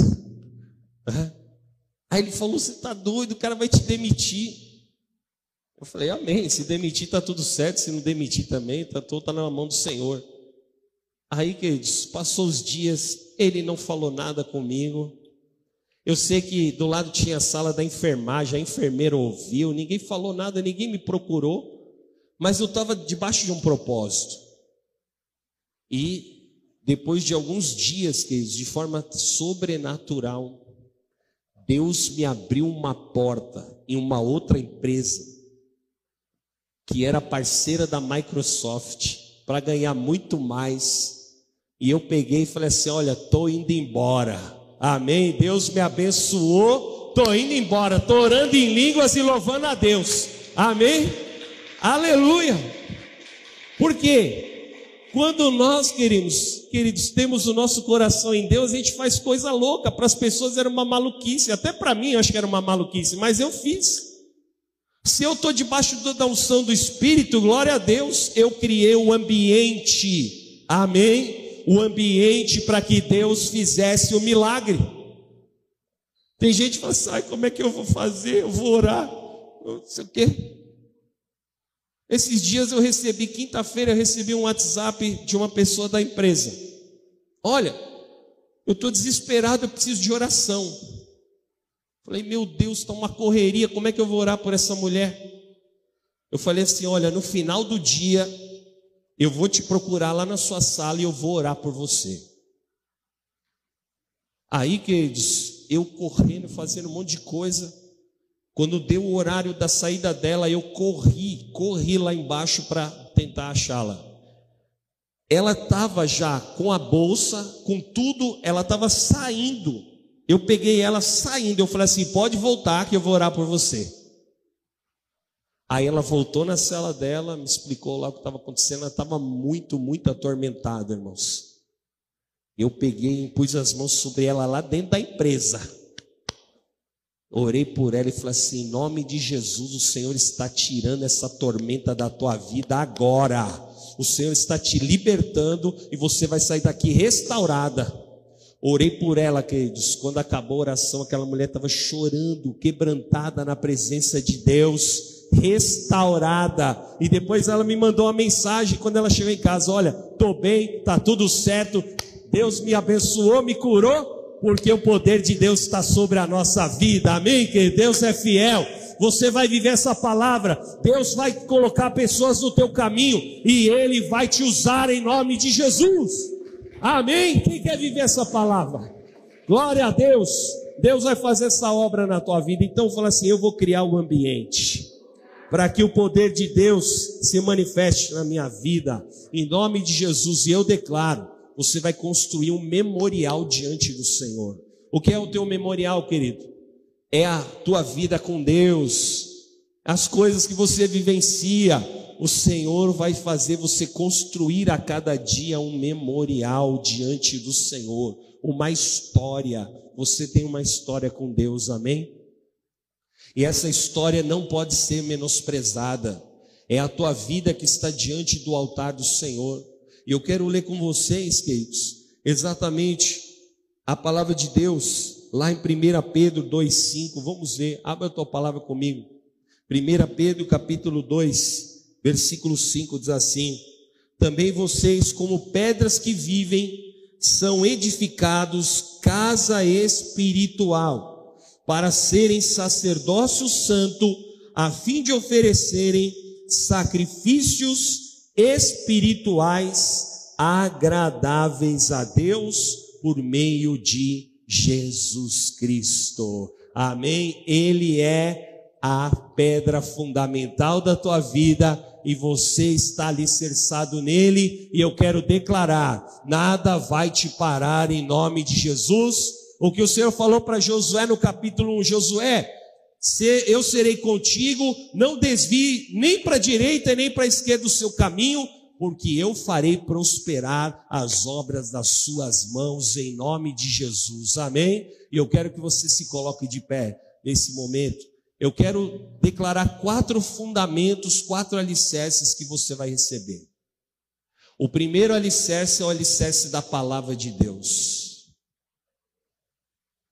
Aí ele falou: Você está doido, o cara vai te demitir. Eu falei, Amém. Se demitir, está tudo certo. Se não demitir também, está tudo tá na mão do Senhor. Aí, queridos, passou os dias, ele não falou nada comigo. Eu sei que do lado tinha a sala da enfermagem, a enfermeira ouviu, ninguém falou nada, ninguém me procurou, mas eu estava debaixo de um propósito. E depois de alguns dias, queridos, de forma sobrenatural, Deus me abriu uma porta em uma outra empresa, que era parceira da Microsoft, para ganhar muito mais. E eu peguei e falei assim: Olha, estou indo embora. Amém. Deus me abençoou. Estou indo embora. Estou orando em línguas e louvando a Deus. Amém. Aleluia. Por quê? Quando nós queremos, queridos, temos o nosso coração em Deus, a gente faz coisa louca. Para as pessoas era uma maluquice, até para mim eu acho que era uma maluquice, mas eu fiz. Se eu estou debaixo da unção do Espírito, glória a Deus, eu criei o um ambiente, amém? O ambiente para que Deus fizesse o milagre. Tem gente que fala assim, como é que eu vou fazer? Eu vou orar, não sei o quê. Esses dias eu recebi, quinta-feira, eu recebi um WhatsApp de uma pessoa da empresa. Olha, eu estou desesperado, eu preciso de oração. Falei, meu Deus, está uma correria, como é que eu vou orar por essa mulher? Eu falei assim: olha, no final do dia, eu vou te procurar lá na sua sala e eu vou orar por você. Aí, queridos, eu correndo, fazendo um monte de coisa. Quando deu o horário da saída dela, eu corri, corri lá embaixo para tentar achá-la. Ela estava já com a bolsa, com tudo, ela estava saindo. Eu peguei ela saindo, eu falei assim: pode voltar que eu vou orar por você. Aí ela voltou na cela dela, me explicou lá o que estava acontecendo. Ela estava muito, muito atormentada, irmãos. Eu peguei e pus as mãos sobre ela lá dentro da empresa. Orei por ela e falei assim: em nome de Jesus, o Senhor está tirando essa tormenta da tua vida agora. O Senhor está te libertando e você vai sair daqui restaurada. Orei por ela, queridos. Quando acabou a oração, aquela mulher estava chorando, quebrantada na presença de Deus, restaurada. E depois ela me mandou uma mensagem quando ela chegou em casa: Olha, estou bem, está tudo certo. Deus me abençoou, me curou porque o poder de Deus está sobre a nossa vida, amém? Que Deus é fiel. Você vai viver essa palavra, Deus vai colocar pessoas no teu caminho e Ele vai te usar em nome de Jesus, amém? Quem quer viver essa palavra? Glória a Deus, Deus vai fazer essa obra na tua vida, então fala assim: eu vou criar um ambiente para que o poder de Deus se manifeste na minha vida, em nome de Jesus, e eu declaro você vai construir um memorial diante do Senhor. O que é o teu memorial, querido? É a tua vida com Deus, as coisas que você vivencia. O Senhor vai fazer você construir a cada dia um memorial diante do Senhor, uma história. Você tem uma história com Deus, amém? E essa história não pode ser menosprezada. É a tua vida que está diante do altar do Senhor. E eu quero ler com vocês, queridos, exatamente a palavra de Deus, lá em 1 Pedro 2,5. Vamos ver, abra a tua palavra comigo. 1 Pedro capítulo 2, versículo 5 diz assim: Também vocês, como pedras que vivem, são edificados casa espiritual, para serem sacerdócio santo, a fim de oferecerem sacrifícios espirituais agradáveis a Deus por meio de Jesus Cristo. Amém? Ele é a pedra fundamental da tua vida e você está alicerçado nele, e eu quero declarar: nada vai te parar em nome de Jesus. O que o Senhor falou para Josué no capítulo 1: Josué, eu serei contigo, não desvie nem para a direita nem para a esquerda do seu caminho, porque eu farei prosperar as obras das suas mãos em nome de Jesus. Amém? E eu quero que você se coloque de pé nesse momento. Eu quero declarar quatro fundamentos, quatro alicerces que você vai receber. O primeiro alicerce é o alicerce da palavra de Deus.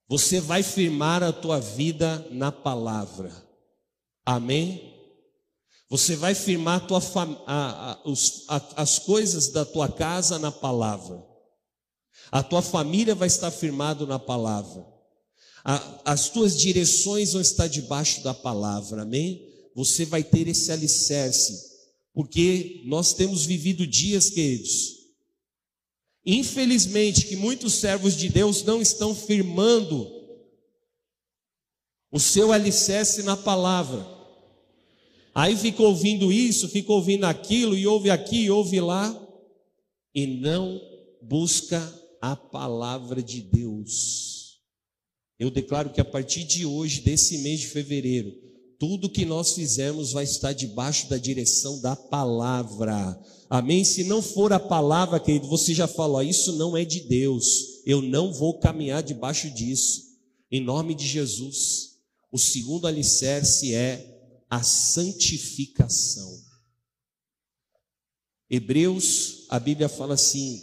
Você vai firmar a tua vida na palavra. Amém? Você vai firmar tua a, a, os, a, as coisas da tua casa na palavra. A tua família vai estar firmado na palavra. as tuas direções vão estar debaixo da palavra. Amém? Você vai ter esse alicerce porque nós temos vivido dias, queridos, infelizmente, que muitos servos de Deus não estão firmando o seu alicerce na palavra. Aí fica ouvindo isso, fica ouvindo aquilo, e ouve aqui, e ouve lá, e não busca a palavra de Deus. Eu declaro que a partir de hoje, desse mês de fevereiro, tudo que nós fizermos vai estar debaixo da direção da palavra. Amém? Se não for a palavra, querido, você já falou, isso não é de Deus. Eu não vou caminhar debaixo disso. Em nome de Jesus. O segundo alicerce é a santificação. Hebreus, a Bíblia fala assim: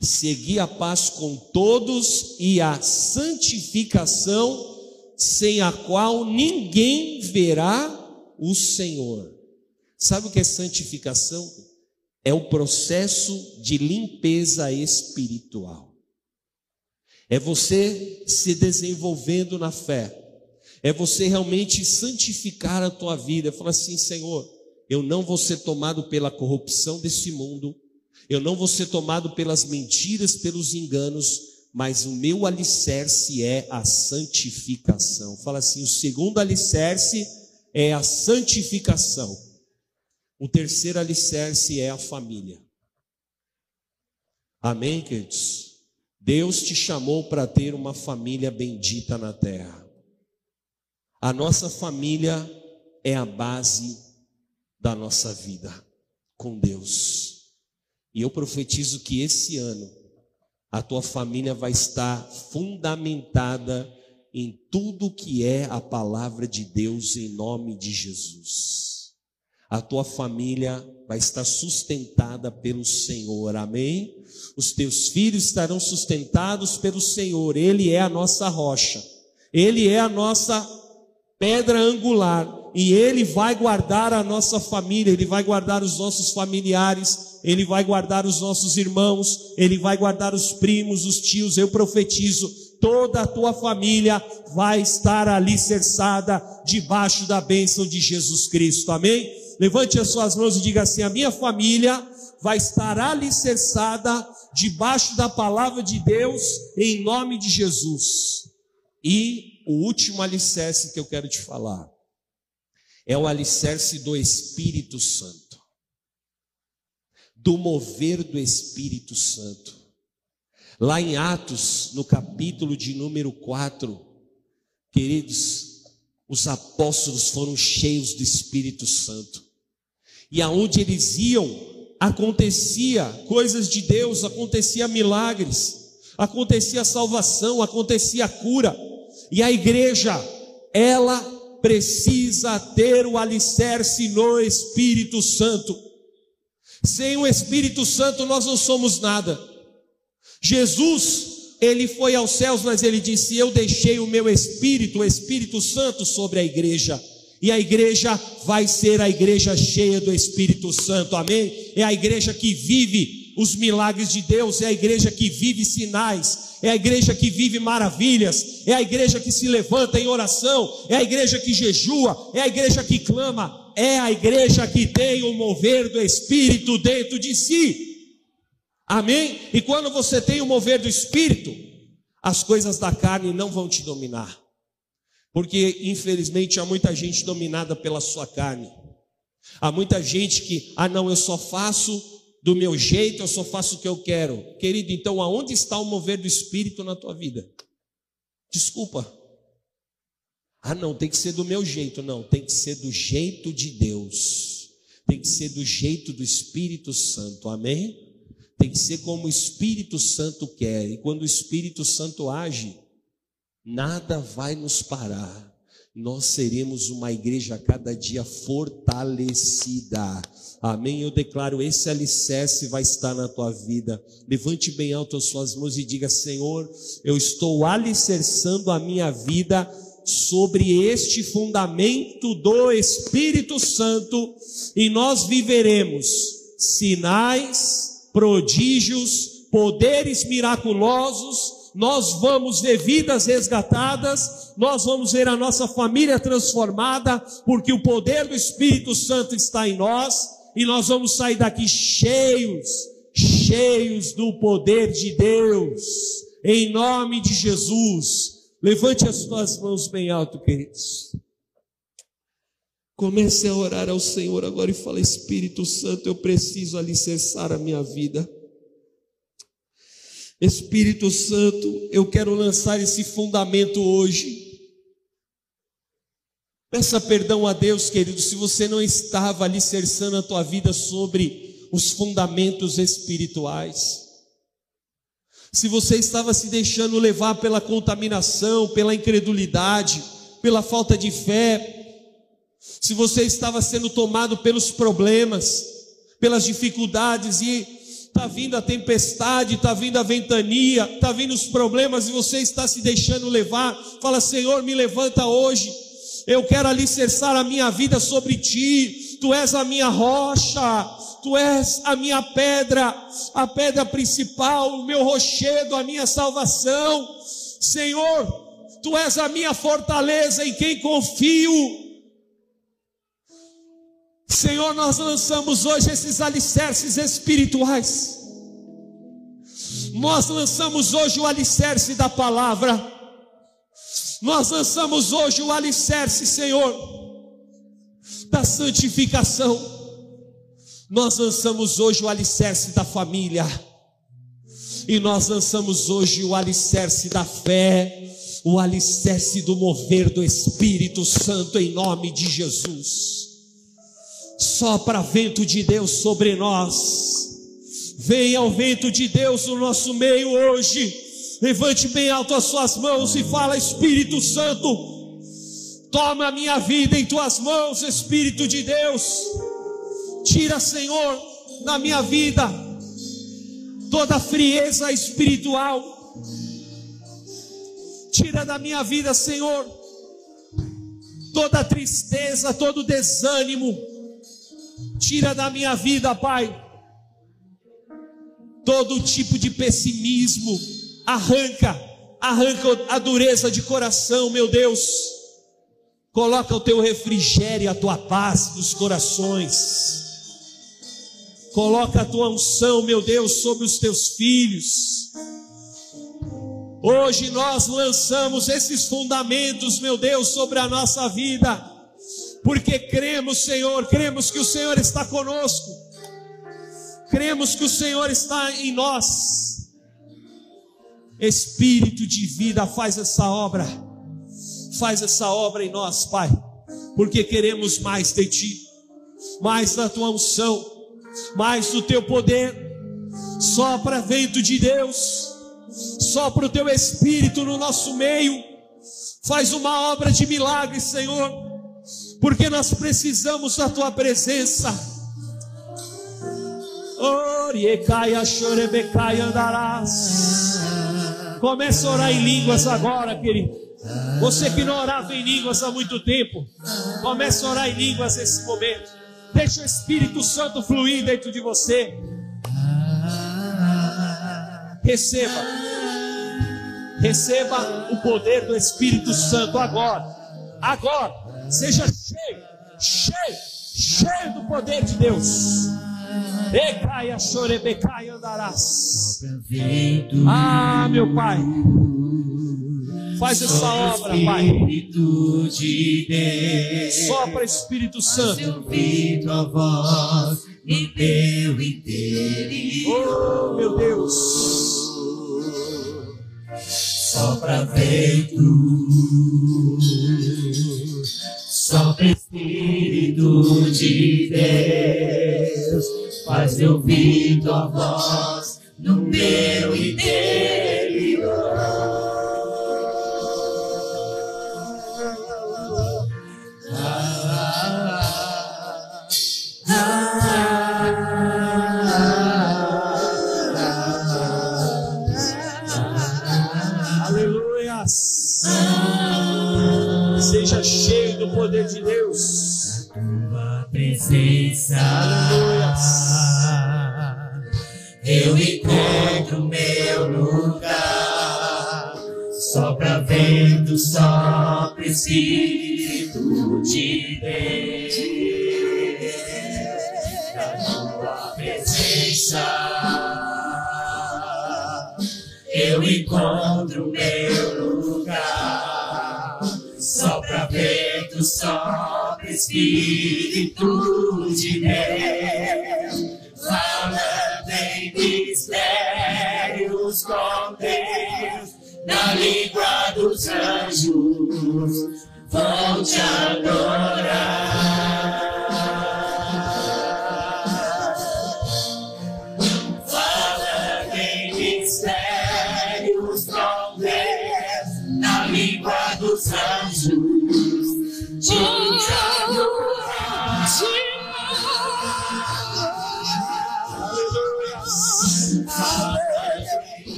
segui a paz com todos e a santificação sem a qual ninguém verá o Senhor. Sabe o que é santificação? É o processo de limpeza espiritual. É você se desenvolvendo na fé. É você realmente santificar a tua vida. Falar assim, Senhor, eu não vou ser tomado pela corrupção desse mundo. Eu não vou ser tomado pelas mentiras, pelos enganos, mas o meu alicerce é a santificação. Fala assim: o segundo alicerce é a santificação. O terceiro alicerce é a família. Amém, queridos? Deus te chamou para ter uma família bendita na terra. A nossa família é a base da nossa vida com Deus. E eu profetizo que esse ano a tua família vai estar fundamentada em tudo que é a palavra de Deus em nome de Jesus. A tua família vai estar sustentada pelo Senhor, amém? Os teus filhos estarão sustentados pelo Senhor, Ele é a nossa rocha, Ele é a nossa pedra angular, e Ele vai guardar a nossa família, Ele vai guardar os nossos familiares, Ele vai guardar os nossos irmãos, Ele vai guardar os primos, os tios. Eu profetizo, toda a tua família vai estar alicerçada debaixo da bênção de Jesus Cristo, amém? Levante as suas mãos e diga assim: a minha família vai estar alicerçada debaixo da palavra de Deus, em nome de Jesus. E o último alicerce que eu quero te falar é o alicerce do Espírito Santo, do mover do Espírito Santo. Lá em Atos, no capítulo de número 4, queridos, os apóstolos foram cheios do Espírito Santo. E aonde eles iam, acontecia coisas de Deus, acontecia milagres, acontecia salvação, acontecia cura. E a igreja, ela precisa ter o alicerce no Espírito Santo. Sem o Espírito Santo nós não somos nada. Jesus, ele foi aos céus, mas ele disse: Eu deixei o meu Espírito, o Espírito Santo, sobre a igreja. E a igreja vai ser a igreja cheia do Espírito Santo, amém? É a igreja que vive os milagres de Deus, é a igreja que vive sinais, é a igreja que vive maravilhas, é a igreja que se levanta em oração, é a igreja que jejua, é a igreja que clama, é a igreja que tem o mover do Espírito dentro de si. Amém? E quando você tem o mover do Espírito, as coisas da carne não vão te dominar. Porque, infelizmente, há muita gente dominada pela sua carne. Há muita gente que, ah, não, eu só faço do meu jeito, eu só faço o que eu quero. Querido, então aonde está o mover do Espírito na tua vida? Desculpa. Ah, não, tem que ser do meu jeito. Não, tem que ser do jeito de Deus. tem que ser do jeito do Espírito Santo, amém? Tem que ser como o Espírito Santo quer, e quando o Espírito Santo age, nada vai nos parar. Nós seremos uma igreja cada dia fortalecida. Amém. Eu declaro: esse alicerce vai estar na tua vida. Levante bem alto as suas mãos e diga: Senhor, eu estou alicerçando a minha vida sobre este fundamento do Espírito Santo e nós viveremos sinais, prodígios, poderes miraculosos. Nós vamos ver vidas resgatadas, nós vamos ver a nossa família transformada, porque o poder do Espírito Santo está em nós e nós vamos sair daqui cheios, cheios do poder de Deus, em nome de Jesus. Levante as suas mãos bem alto, queridos. Comece a orar ao Senhor agora e fala: Espírito Santo, eu preciso alicerçar a minha vida. Espírito Santo, eu quero lançar esse fundamento hoje. Peça perdão a Deus, querido, se você não estava alicerçando a tua vida sobre os fundamentos espirituais. Se você estava se deixando levar pela contaminação, pela incredulidade, pela falta de fé, se você estava sendo tomado pelos problemas, pelas dificuldades e está vindo a tempestade, está vindo a ventania, está vindo os problemas e você está se deixando levar, fala: Senhor, me levanta hoje. Eu quero alicerçar a minha vida sobre ti, tu és a minha rocha, tu és a minha pedra, a pedra principal, o meu rochedo, a minha salvação. Senhor, tu és a minha fortaleza em quem confio. Senhor, nós lançamos hoje esses alicerces espirituais. Nós lançamos hoje o alicerce da palavra. Nós lançamos hoje o alicerce, Senhor, da santificação. Nós lançamos hoje o alicerce da família. E nós lançamos hoje o alicerce da fé, o alicerce do mover do Espírito Santo em nome de Jesus. Sopra vento de Deus sobre nós. Venha o vento de Deus no nosso meio hoje Levante bem alto as suas mãos e fala: Espírito Santo, toma a minha vida em tuas mãos, Espírito de Deus. Tira, Senhor, da minha vida toda frieza espiritual. Tira da minha vida, Senhor, toda tristeza, todo desânimo. Tira da minha vida, Pai, todo tipo de pessimismo Arranca, arranca a dureza de coração, meu Deus. Coloca o teu refrigério, a tua paz nos corações. Coloca a tua unção, meu Deus, sobre os teus filhos. Hoje nós lançamos esses fundamentos, meu Deus, sobre a nossa vida, porque cremos, Senhor, cremos que o Senhor está conosco, cremos que o Senhor está em nós. Espírito de vida, faz essa obra, faz essa obra em nós, Pai, porque queremos mais de Ti, mais da Tua unção, mais do Teu poder, sopra vento de Deus, sopra o Teu Espírito no nosso meio, faz uma obra de milagre, Senhor, porque nós precisamos da Tua presença. Oriecaia, andarás. Comece a orar em línguas agora, querido. Você que não orava em línguas há muito tempo, comece a orar em línguas nesse momento. Deixe o Espírito Santo fluir dentro de você. Receba. Receba o poder do Espírito Santo agora. Agora. Seja cheio, cheio, cheio do poder de Deus. Ecaia chorebecaia andarás. Ah, meu Pai. Faz essa obra, Pai. Sopra Espírito Santo. ouvido a voz no teu interior. Oh, meu Deus. Sopra vento. Sopra Espírito de Deus. Deus, eu ouvi tua voz no meu interior.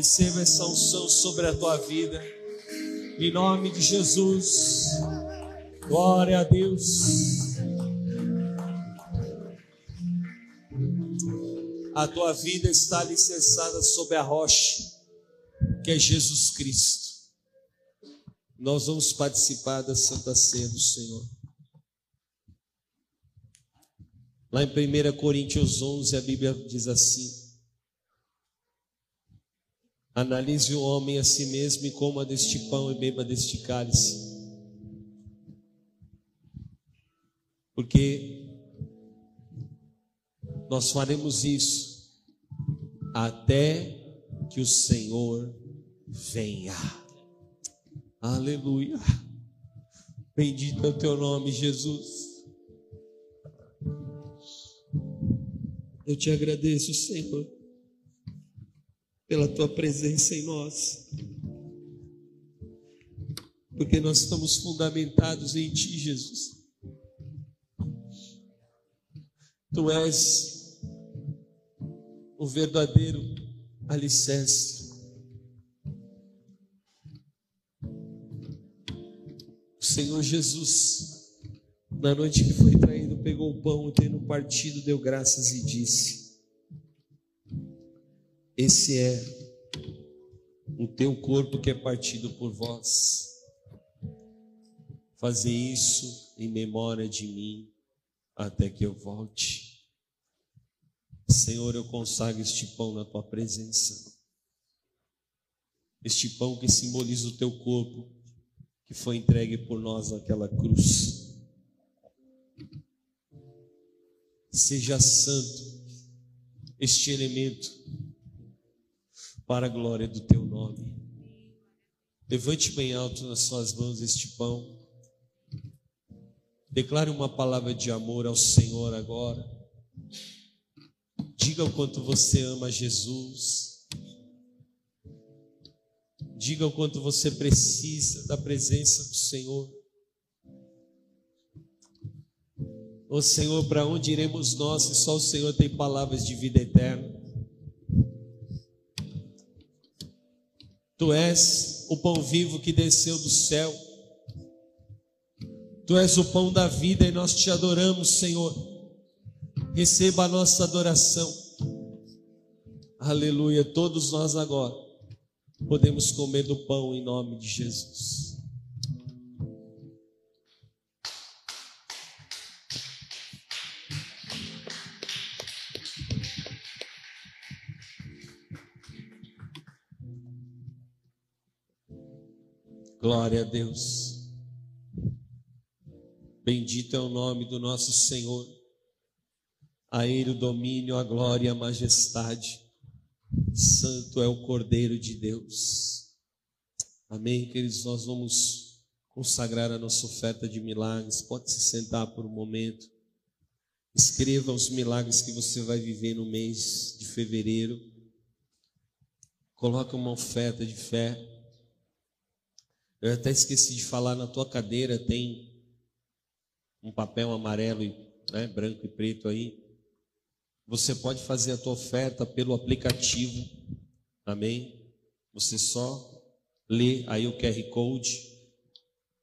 Receba essa unção sobre a tua vida. Em nome de Jesus. Glória a Deus. A tua vida está alicerçada sobre a rocha, que é Jesus Cristo. Nós vamos participar da Santa Ceia do Senhor. Lá em 1 Coríntios 11, a Bíblia diz assim: Analise o homem a si mesmo e coma deste pão e beba deste cálice. Porque nós faremos isso até que o Senhor venha. Aleluia. Bendito é o teu nome, Jesus. Eu te agradeço, Senhor pela tua presença em nós. Porque nós estamos fundamentados em ti, Jesus. Tu és o verdadeiro alicerce. O Senhor Jesus, na noite que foi traído, pegou o pão tendo partido, deu graças e disse: esse é o teu corpo que é partido por vós. Fazer isso em memória de mim até que eu volte. Senhor, eu consagro este pão na tua presença. Este pão que simboliza o teu corpo, que foi entregue por nós naquela cruz. Seja santo este elemento para a glória do teu nome. Levante bem alto nas suas mãos este pão. Declare uma palavra de amor ao Senhor agora. Diga o quanto você ama Jesus. Diga o quanto você precisa da presença do Senhor. Ô Senhor, para onde iremos nós se só o Senhor tem palavras de vida eterna? Tu és o pão vivo que desceu do céu. Tu és o pão da vida e nós te adoramos, Senhor. Receba a nossa adoração. Aleluia. Todos nós agora podemos comer do pão em nome de Jesus. Glória a Deus. Bendito é o nome do nosso Senhor. A Ele o domínio, a glória e a majestade. Santo é o Cordeiro de Deus. Amém, queridos. Nós vamos consagrar a nossa oferta de milagres. Pode se sentar por um momento. Escreva os milagres que você vai viver no mês de fevereiro. Coloque uma oferta de fé. Eu até esqueci de falar, na tua cadeira tem um papel amarelo, né, branco e preto aí. Você pode fazer a tua oferta pelo aplicativo. Amém? Você só lê aí o QR Code.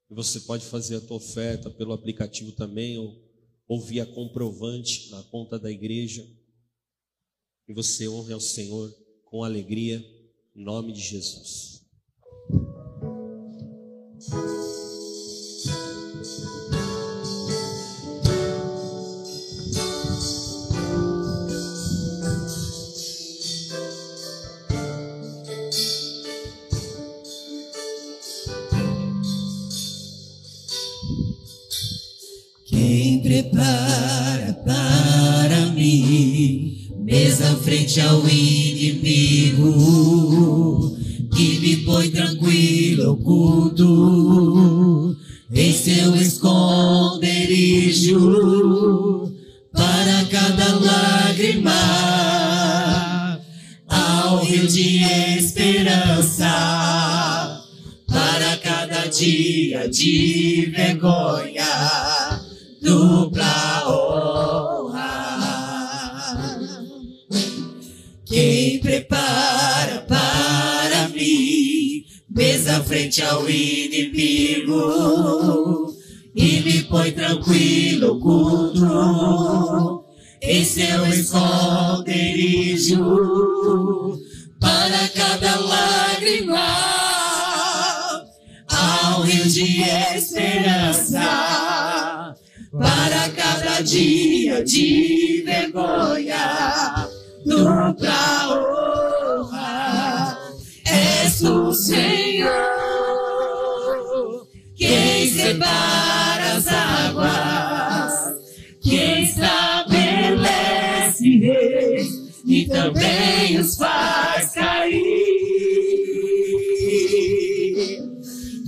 E você pode fazer a tua oferta pelo aplicativo também, ou, ou via comprovante na conta da igreja. E você honre ao Senhor com alegria, em nome de Jesus. Prepara para mim mesa frente ao inimigo que me põe tranquilo, oculto em seu esconderijo para cada lágrima ao rio de esperança. Para cada dia de vergonha frente ao inimigo e me põe tranquilo, oculto em seu esconderijo. Para cada lágrima ao rio de esperança. Para cada dia de vergonha dupla honra. És o separa as águas quem estabelece e também os faz cair.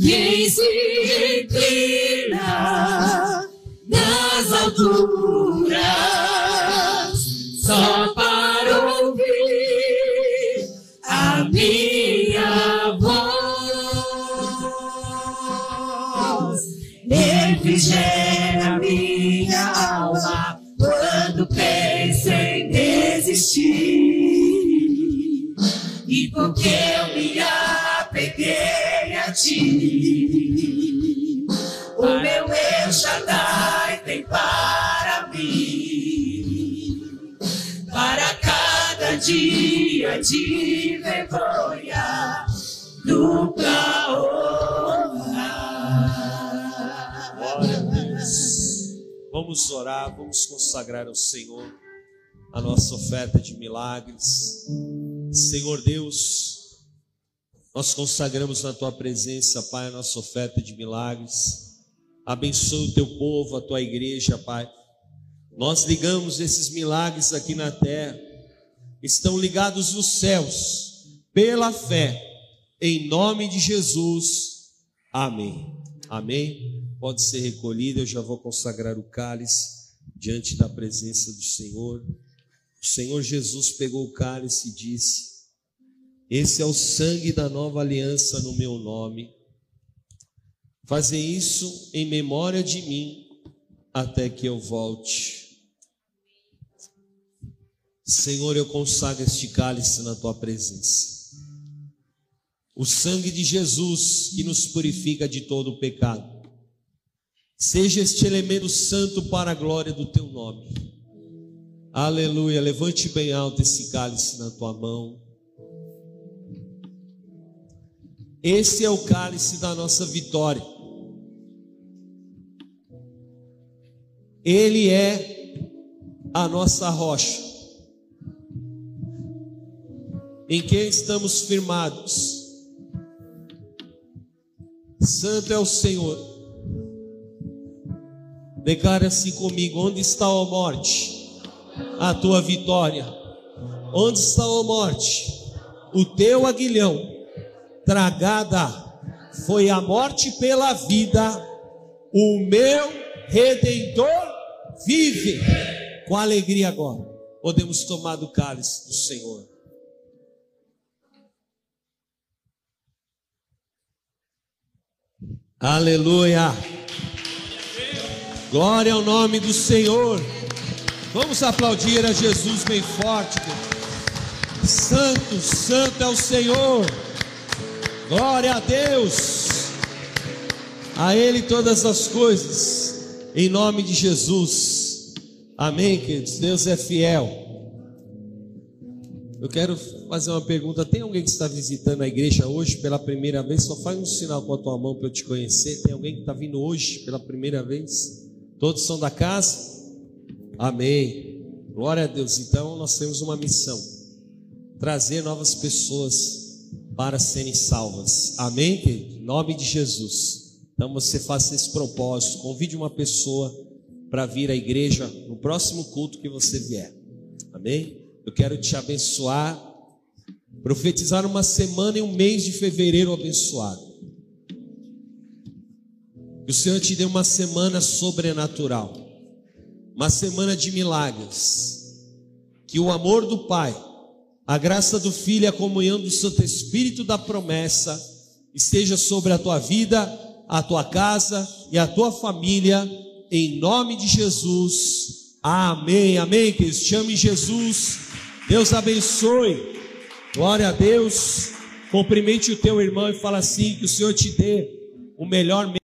Quem se inclina nas alturas e porque eu me apeguei a ti. O meu El Shaddai tem para mim, para cada dia de vergonha, dupla honra. Vamos orar, vamos consagrar ao Senhor a nossa oferta de milagres. Senhor Deus, nós consagramos na tua presença, Pai, a nossa oferta de milagres. Abençoe o teu povo, a tua igreja, Pai. Nós ligamos esses milagres aqui na terra, estão ligados nos céus, pela fé, em nome de Jesus. Amém. Amém. Pode ser recolhido, eu já vou consagrar o cálice diante da presença do Senhor. O Senhor Jesus pegou o cálice e disse: Esse é o sangue da nova aliança no meu nome. Fazer isso em memória de mim até que eu volte. Senhor, eu consagro este cálice na tua presença. O sangue de Jesus que nos purifica de todo o pecado. Seja este elemento santo para a glória do teu nome. Aleluia. Levante bem alto esse cálice na tua mão. Esse é o cálice da nossa vitória. Ele é a nossa rocha, em quem estamos firmados. Santo é o Senhor. Declare assim comigo: onde está a morte? A tua vitória. Onde está a morte? O teu aguilhão. Tragada foi a morte pela vida. O meu redentor vive. Com alegria agora, podemos tomar do cálice do Senhor. Aleluia. Glória ao nome do Senhor. Vamos aplaudir a Jesus bem forte. Santo, santo é o Senhor. Glória a Deus. A Ele todas as coisas. Em nome de Jesus. Amém, queridos. Deus é fiel. Eu quero fazer uma pergunta. Tem alguém que está visitando a igreja hoje pela primeira vez? Só faz um sinal com a tua mão para eu te conhecer. Tem alguém que está vindo hoje pela primeira vez? Todos são da casa? Amém. Glória a Deus. Então nós temos uma missão: trazer novas pessoas para serem salvas. Amém? Em nome de Jesus. Então você faça esse propósito. Convide uma pessoa para vir à igreja no próximo culto que você vier. Amém? Eu quero te abençoar, profetizar uma semana e um mês de fevereiro abençoado. Que o Senhor te dê uma semana sobrenatural, uma semana de milagres. Que o amor do Pai, a graça do Filho e a comunhão do Santo Espírito da promessa esteja sobre a tua vida, a tua casa e a tua família, em nome de Jesus. Amém, amém. Que chame Jesus Deus abençoe. Glória a Deus. Cumprimente o teu irmão e fala assim: que o Senhor te dê o melhor